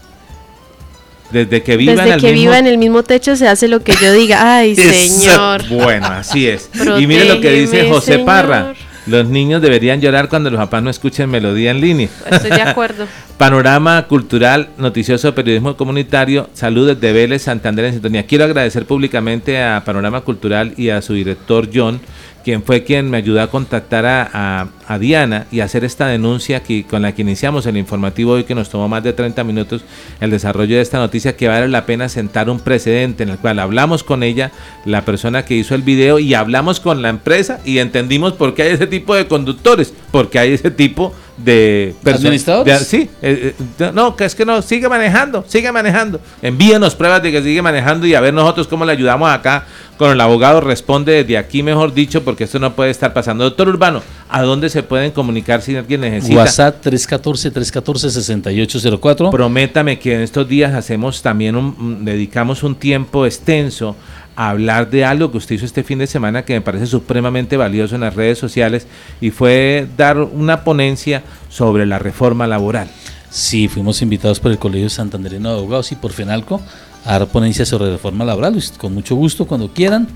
Desde que viva en el que mismo... viva en el mismo techo se hace lo que yo diga. Ay, [laughs] señor. Bueno, así es. y mire lo que dice José Señor. Parra. Los niños deberían llorar cuando los papás no escuchen melodía en línea. Estoy de acuerdo. [laughs] Panorama cultural, noticioso, periodismo comunitario. Saludos de Vélez, Santander en sintonía. Quiero agradecer públicamente a Panorama Cultural y a su director John quien fue quien me ayudó a contactar a, Diana y hacer esta denuncia que, con la que iniciamos el informativo hoy, que nos tomó más de 30 minutos el desarrollo de esta noticia, que vale la pena sentar un precedente en el cual hablamos con ella, la persona que hizo el video, y hablamos con la empresa y entendimos por qué hay ese tipo de conductores, porque hay ese tipo de administradores. sí, eh, eh, no, que es que no, sigue manejando, sigue manejando. Envíenos pruebas de que sigue manejando y a ver nosotros cómo le ayudamos acá con el abogado. Responde desde aquí, mejor dicho, porque esto no puede estar pasando. Doctor Urbano, ¿a dónde se pueden comunicar si alguien necesita? WhatsApp 314-314-6804. Prométame que en estos días hacemos también un, dedicamos un tiempo extenso hablar de algo que usted hizo este fin de semana que me parece supremamente valioso en las redes sociales y fue dar una ponencia sobre la reforma laboral. Sí, fuimos invitados por el Colegio Santanderino de Abogados y por FENALCO a dar ponencia sobre reforma laboral. Con mucho gusto, cuando quieran,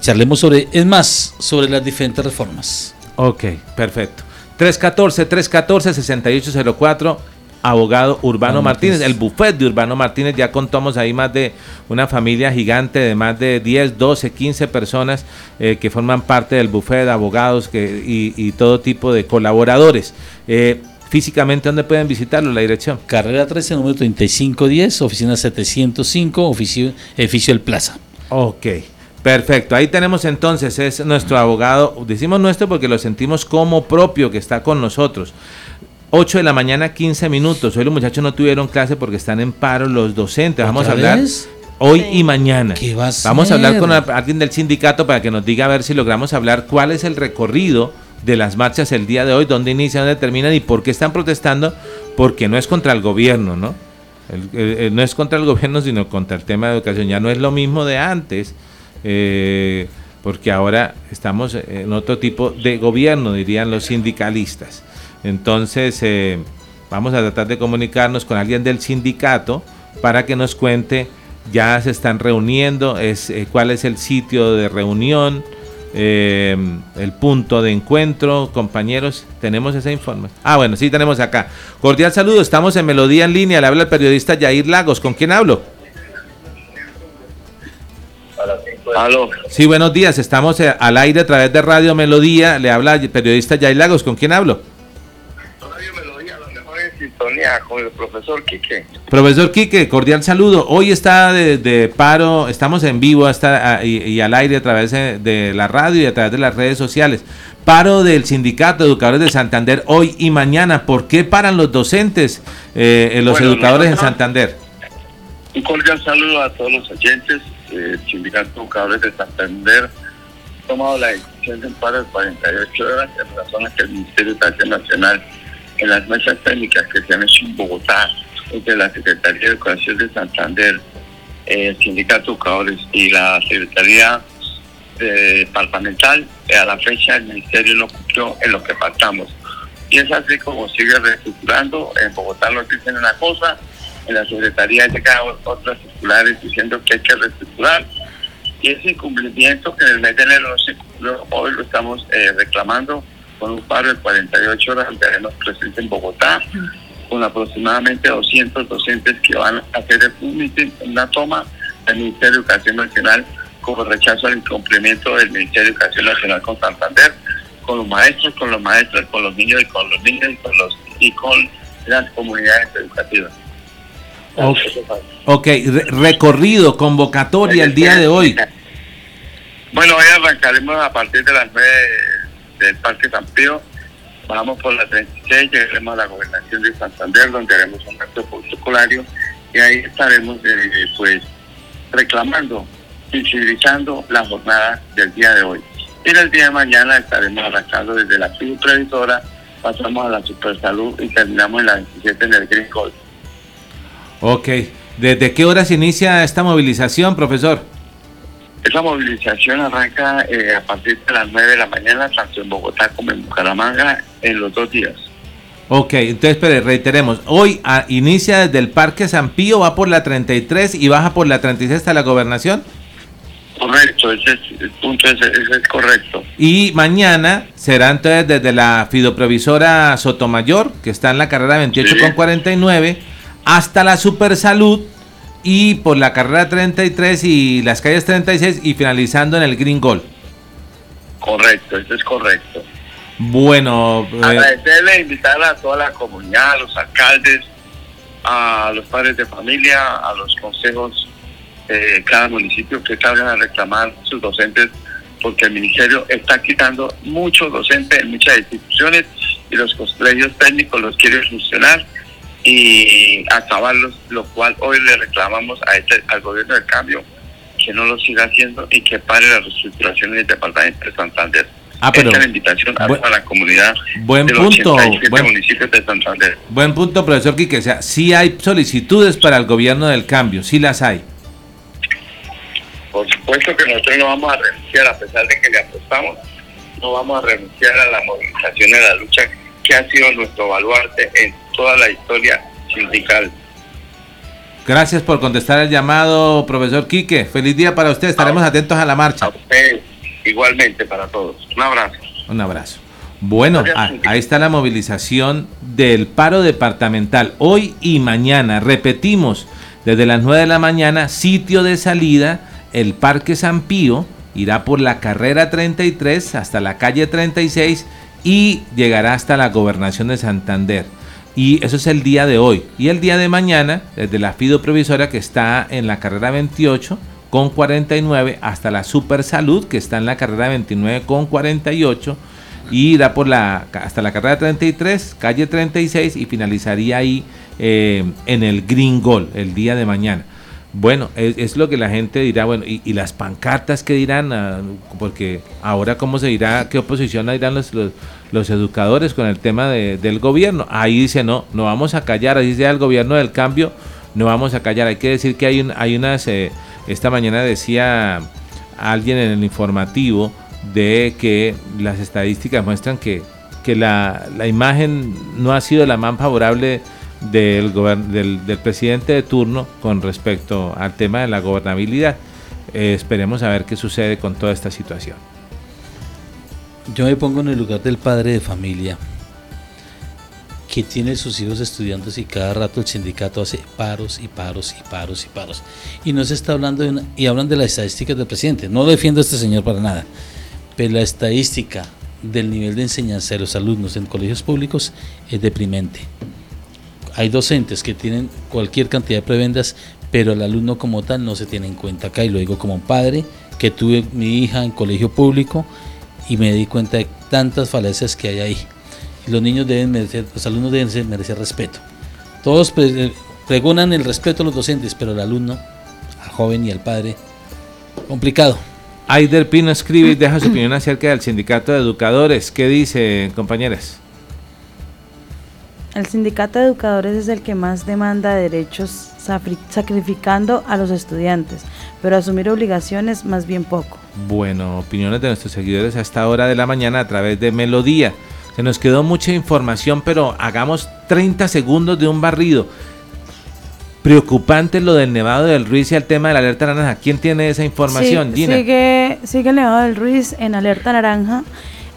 charlemos sobre, es más, sobre las diferentes reformas. Ok, perfecto. 314-314-6804 abogado Urbano Martínez. El buffet de Urbano Martínez, ya contamos ahí más de una familia gigante de más de 10, 12, 15 personas eh, que forman parte del buffet de abogados que, y, todo tipo de colaboradores. Eh, físicamente, ¿dónde pueden visitarlo? La dirección. Carrera 13, número 3510, oficina 705, oficio, edificio El Plaza. Ok. Perfecto, ahí tenemos entonces, es nuestro abogado, decimos nuestro porque lo sentimos como propio que está con nosotros. 8 de la mañana, 15 minutos. Hoy los muchachos no tuvieron clase porque están en paro los docentes. Vamos a hablar hoy y mañana. ¿Qué va a Vamos a hablar con alguien del sindicato para que nos diga a ver si logramos hablar cuál es el recorrido de las marchas el día de hoy, dónde inician, dónde terminan y por qué están protestando, porque no es contra el gobierno, ¿no? no es contra el gobierno, sino contra el tema de educación. Ya no es lo mismo de antes, eh, porque ahora estamos en otro tipo de gobierno, dirían los sindicalistas. Entonces, eh, vamos a tratar de comunicarnos con alguien del sindicato para que nos cuente, ya se están reuniendo, es, eh, cuál es el sitio de reunión, eh, el punto de encuentro, compañeros, tenemos ese informe. Ah, bueno, sí tenemos acá. Cordial saludo, estamos en Melodía en línea, le habla el periodista Yair Lagos, ¿con quién hablo? Aló. Sí, buenos días, estamos al aire a través de Radio Melodía, le habla el periodista Yair Lagos, ¿con quién hablo? Con el profesor Quique. Profesor Quique, cordial saludo. Hoy está de, paro, estamos en vivo hasta, y, al aire a través de, la radio y a través de las redes sociales. Paro del Sindicato de Educadores de Santander hoy y mañana. ¿Por qué paran los docentes, eh, los educadores en Santander? Un cordial saludo a todos los oyentes. El Sindicato de Educadores de Santander ha tomado la decisión de paro de 48 horas en razón a que el Ministerio de Educación Nacional en las mesas técnicas que se han hecho en Bogotá entre la Secretaría de Educación de Santander, el Sindicato de Educadores y la Secretaría Departamental, eh, a la fecha el Ministerio no cumplió en lo que pactamos. Y es así como sigue reestructurando. En Bogotá nos dicen una cosa, en la Secretaría llegado otras circulares diciendo que hay que reestructurar. Y ese incumplimiento que en el mes de enero no se cumplió, hoy lo estamos eh, reclamando con un paro de 48 horas estaremos presentes en Bogotá, con aproximadamente 200 docentes que van a hacer un una toma del Ministerio de Educación Nacional como rechazo al incumplimiento del Ministerio de Educación Nacional con Santander, con los maestros, con los maestros, con los niños y con los niños y con los y con las comunidades educativas. Ok, recorrido, convocatoria el día de hoy. Bueno, hoy arrancaremos a partir de las 9 del Parque San Pío, vamos por la 36, llegaremos a la gobernación de Santander, donde haremos un acto protocolario y ahí estaremos eh, pues reclamando, visibilizando la jornada del día de hoy. Y el día de mañana estaremos arrancando desde la tribu previsora, pasamos a la Supersalud y terminamos en la 27 en el Green Gold. Ok, ¿desde qué hora se inicia esta movilización, profesor? Esa movilización arranca eh, a partir de las 9 de la mañana, tanto en Bogotá como en Bucaramanga, en los dos días. Ok, entonces, espere, reiteremos. Hoy ah, inicia desde el Parque San Pío, va por la 33 y baja por la 36 hasta la gobernación. Correcto, ese es, el punto ese, es correcto. Y mañana será entonces desde la fidoprovisora Sotomayor, que está en la carrera 28 con 49, hasta la Super Salud, y por la carrera 33 y las calles 36 y finalizando en el Green Gold. Correcto, eso es correcto. Bueno, eh, Agradecerle e invitar a toda la comunidad, a los alcaldes, a los padres de familia, a los consejos de cada municipio que salgan a reclamar sus docentes, porque el ministerio está quitando muchos docentes en muchas instituciones y los colegios técnicos los quiere funcionar y acabarlos, lo cual hoy le reclamamos a este, al gobierno del cambio que no lo siga haciendo y que pare la reestructuración en el departamento de Santander. Ah, pero- Esta es la invitación a buen- la comunidad buen de los punto, 87 buen- municipios de Santander. buen punto, profesor Quique. O sea, sí hay solicitudes para el gobierno del cambio, sí las hay. Por supuesto que nosotros no vamos a renunciar, a pesar de que le apostamos, no vamos a renunciar a la movilización a la lucha que ha sido nuestro baluarte en toda la historia sindical. Gracias por contestar el llamado, profesor Quique. Feliz día para usted. Estaremos atentos a la marcha. Ustedes, igualmente para todos. Un abrazo. Un abrazo. Bueno, ah, ahí está la movilización del paro departamental hoy y mañana. Repetimos, desde las 9 de la mañana, sitio de salida, el Parque San Pío, irá por la carrera 33 hasta la calle 36 y llegará hasta la gobernación de Santander. Y eso es el día de hoy. Y el día de mañana, desde la Fido Provisoria que está en la carrera 28 con 49 hasta la Super Salud que está en la carrera 29 con 48 y irá por la hasta la carrera 33, calle 36 y finalizaría ahí eh, en el Green Goal el día de mañana. Bueno, es, lo que la gente dirá, bueno, y, las pancartas que dirán, Ah, porque ahora cómo se dirá, qué oposición dirán los, los educadores con el tema de- del gobierno. Ahí dice, no, no vamos a callar, así sea el gobierno del cambio, no vamos a callar. Hay que decir que hay, un, hay unas, eh, esta mañana decía alguien en el informativo de que las estadísticas muestran que, que la, la imagen no ha sido la más favorable del, del, del presidente de turno con respecto al tema de la gobernabilidad. Eh, esperemos a ver qué sucede con toda esta situación. Yo me pongo en el lugar del padre de familia que tiene sus hijos estudiando y cada rato el sindicato hace paros y paros y paros y paros. Y no se está hablando de una- y hablan de las estadísticas del presidente. No defiendo a este señor para nada. Pero la estadística del nivel de enseñanza de los alumnos en colegios públicos es deprimente. Hay docentes que tienen cualquier cantidad de prebendas, pero el alumno como tal no se tiene en cuenta acá. Y lo digo como padre que tuve mi hija en colegio público y me di cuenta de tantas falencias que hay ahí. Y los niños deben merecer, los alumnos deben merecer respeto. Todos pre- pregonan el respeto a los docentes, pero el alumno, al joven y al padre, complicado. Aider Pino escribe y deja su opinión acerca del sindicato de educadores. ¿Qué dice, compañeras? El sindicato de educadores es el que más demanda derechos sacrificando a los estudiantes, pero asumir obligaciones más bien poco. Bueno, opiniones de nuestros seguidores a esta hora de la mañana a través de Melodía. Se nos quedó mucha información, pero hagamos 30 segundos de un barrido. Preocupante lo del Nevado del Ruiz y el tema de la alerta naranja. ¿Quién tiene esa información, Sí, Gina? Sigue, sigue el Nevado del Ruiz en alerta naranja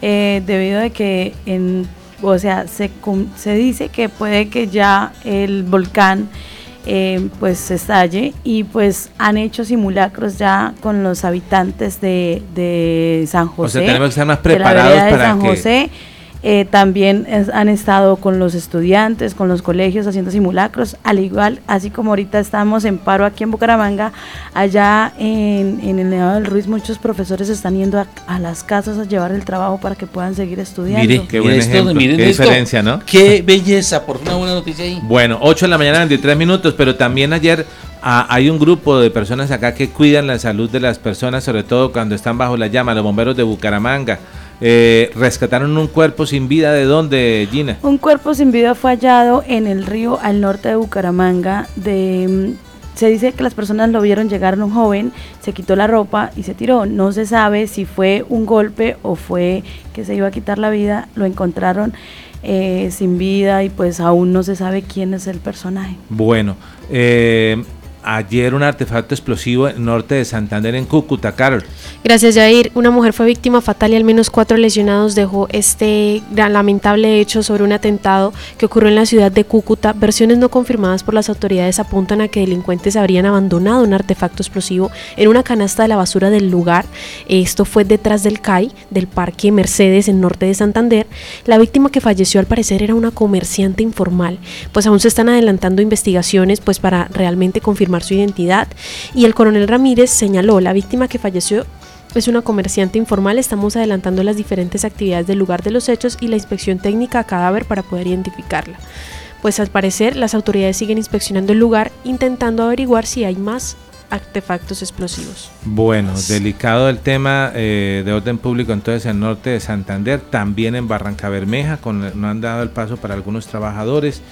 eh, debido a que, en, o sea, se, se dice que puede que ya el volcán eh, pues se estalle y pues han hecho simulacros ya con los habitantes de, de San José. tenemos que estar más de la preparados de para San que- José. Eh, también es- han estado con los estudiantes, con los colegios haciendo simulacros, al igual, así como ahorita estamos en paro aquí en Bucaramanga, allá en, en el Nevado del Ruiz muchos profesores están yendo a, a las casas a llevar el trabajo para que puedan seguir estudiando. Mire, Qué buen esto, ejemplo, miren qué esto. diferencia, ¿no? Qué belleza, por una buena noticia ahí. Bueno, 8 de la mañana, 23 minutos, pero también ayer ah, hay un grupo de personas acá que cuidan la salud de las personas, sobre todo cuando están bajo la llama, los bomberos de Bucaramanga. Eh, rescataron un cuerpo sin vida, ¿de dónde, Gina? Un cuerpo sin vida fue hallado en el río al norte de Bucaramanga. De, mm, se dice que las personas lo vieron llegar un joven, se quitó la ropa y se tiró. No se sabe si fue un golpe o fue que se iba a quitar la vida. Lo encontraron eh, sin vida y pues aún no se sabe quién es el personaje. Bueno, eh, ayer un artefacto explosivo en norte de Santander, en Cúcuta, Carol. Gracias, Jair. Una mujer fue víctima fatal y al menos cuatro lesionados dejó este lamentable hecho sobre un atentado que ocurrió en la ciudad de Cúcuta. Versiones no confirmadas por las autoridades apuntan a que delincuentes habrían abandonado un artefacto explosivo en una canasta de la basura del lugar. Esto fue detrás del CAI, del Parque Mercedes, en norte de Santander. La víctima que falleció al parecer era una comerciante informal, pues aún se están adelantando investigaciones pues para realmente confirmar su identidad. Y el coronel Ramírez señaló, la víctima que falleció es una comerciante informal, estamos adelantando las diferentes actividades del lugar de los hechos y la inspección técnica a cadáver para poder identificarla. Pues al parecer las autoridades siguen inspeccionando el lugar intentando averiguar si hay más artefactos explosivos. Bueno, delicado el tema eh, de orden público entonces en el norte de Santander, también en Barranca Bermeja, con, no han dado el paso para algunos trabajadores.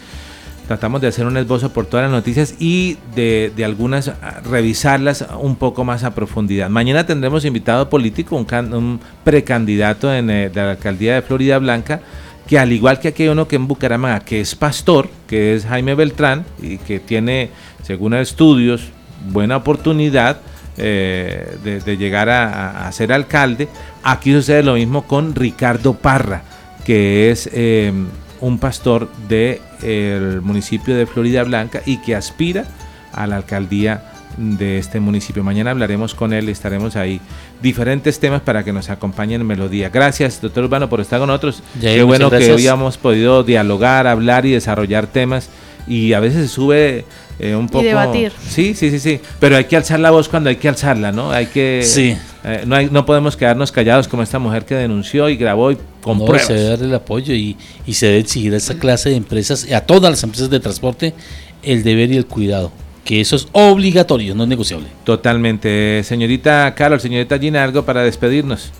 Tratamos de hacer un esbozo por todas las noticias y de, algunas ah, revisarlas un poco más a profundidad. Mañana tendremos invitado político, un, can- un precandidato eh, de la alcaldía de Florida Blanca, que al igual que aquí hay uno que en Bucaramanga, que es pastor, que es Jaime Beltrán, y que tiene, según estudios, buena oportunidad eh, de, llegar a, ser alcalde. Aquí sucede lo mismo con Ricardo Parra, que es eh, un pastor del municipio de Florida Blanca y que aspira a la alcaldía de este municipio. Mañana hablaremos con él, estaremos ahí. Diferentes temas para que nos acompañen en Melodía. Gracias, doctor Urbano, por estar con nosotros. Yair, Qué bueno que hoy hemos podido dialogar, hablar y desarrollar temas. Y a veces se sube eh, un poco. debatir. Sí, sí, sí, sí. Pero hay que alzar la voz cuando hay que alzarla, ¿no? Hay que. Sí. eh, no, hay- no podemos quedarnos callados como esta mujer que denunció y grabó y con No, pruebas. se debe dar el apoyo y, y se debe exigir a esta clase de empresas, y a todas las empresas de transporte, el deber y el cuidado, que eso es obligatorio, no es negociable. Totalmente. Señorita Carol, señorita Gina, algo para despedirnos.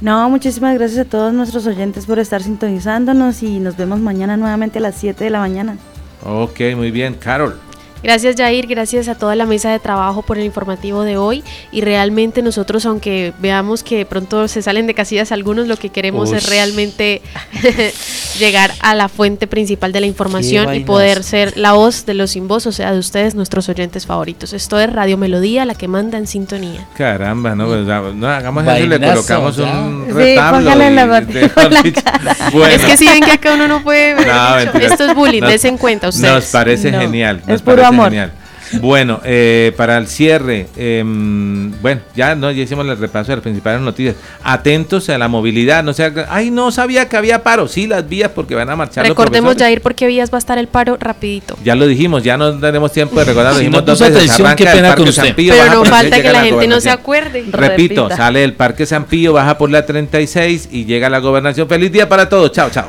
No, muchísimas gracias a todos nuestros oyentes por estar sintonizándonos y nos vemos mañana nuevamente a las 7 de la mañana. Ok, muy bien. Carol. Gracias Jair, gracias a toda la mesa de trabajo por el informativo de hoy y realmente nosotros aunque veamos que de pronto se salen de casillas algunos, lo que queremos es realmente [laughs] llegar a la fuente principal de la información y poder ser la voz de los sin voz, o sea, de ustedes, nuestros oyentes favoritos. Esto es Radio Melodía, la que manda en sintonía. Caramba, no, pues, no, hagamos eso y le Vainazo, colocamos ya. un Sí, retablo. póngale y- la de- la Bueno. Es que si ven que acá uno no puede ver No. Esto es bullying, des en cuenta ustedes. Nos parece No, genial. es nos puro parece amor. genial. Bueno, eh, para el cierre, em, bueno, ya no ya hicimos el repaso de las principales noticias. Atentos a la movilidad, no sea, ay, no sabía que había paro. Sí, las vías porque van a marchar Recordemos, profesores. Jair, por qué vías va a estar el paro rapidito. Ya lo dijimos, ya no tenemos tiempo de recordar. Lo Si dijimos no dos veces, atención, arranca qué pena con usted. San Pío, Pero no falta que la gente no se acuerde. Repito, Repita. sale del Parque San Pío, baja por la 36 y llega a la gobernación. Feliz día para todos. Chao, chao.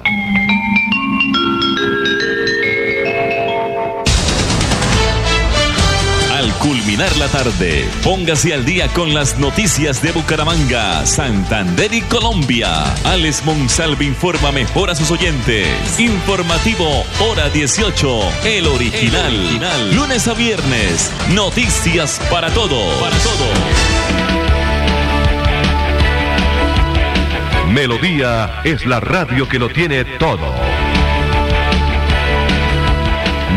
Al culminar la tarde, póngase al día con las noticias de Bucaramanga, Santander y Colombia. Alex Monsalve informa mejor a sus oyentes. Informativo Hora 18, el original. Lunes a viernes, noticias para todos. Para Melodía es la radio que lo tiene todo.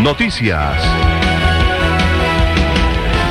Noticias.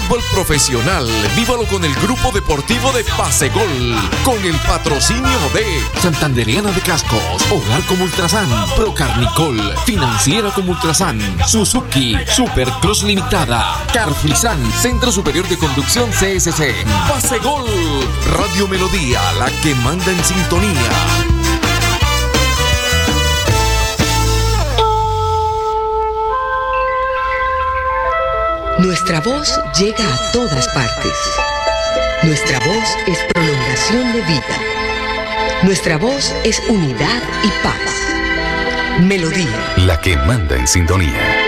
Fútbol profesional, vívalo con el grupo deportivo de Pase Gol, con el patrocinio de Santanderiana de Cascos, Hogar como Ultrasan, Procarnicol, Financiera como Ultrasan, Suzuki, Supercross Limitada, Carflisan, Centro Superior de Conducción CSC, Pase Gol, Radio Melodía, la que manda en sintonía. Nuestra voz llega a todas partes. Nuestra voz es prolongación de vida. Nuestra voz es unidad y paz. Melodía. La que manda en sintonía.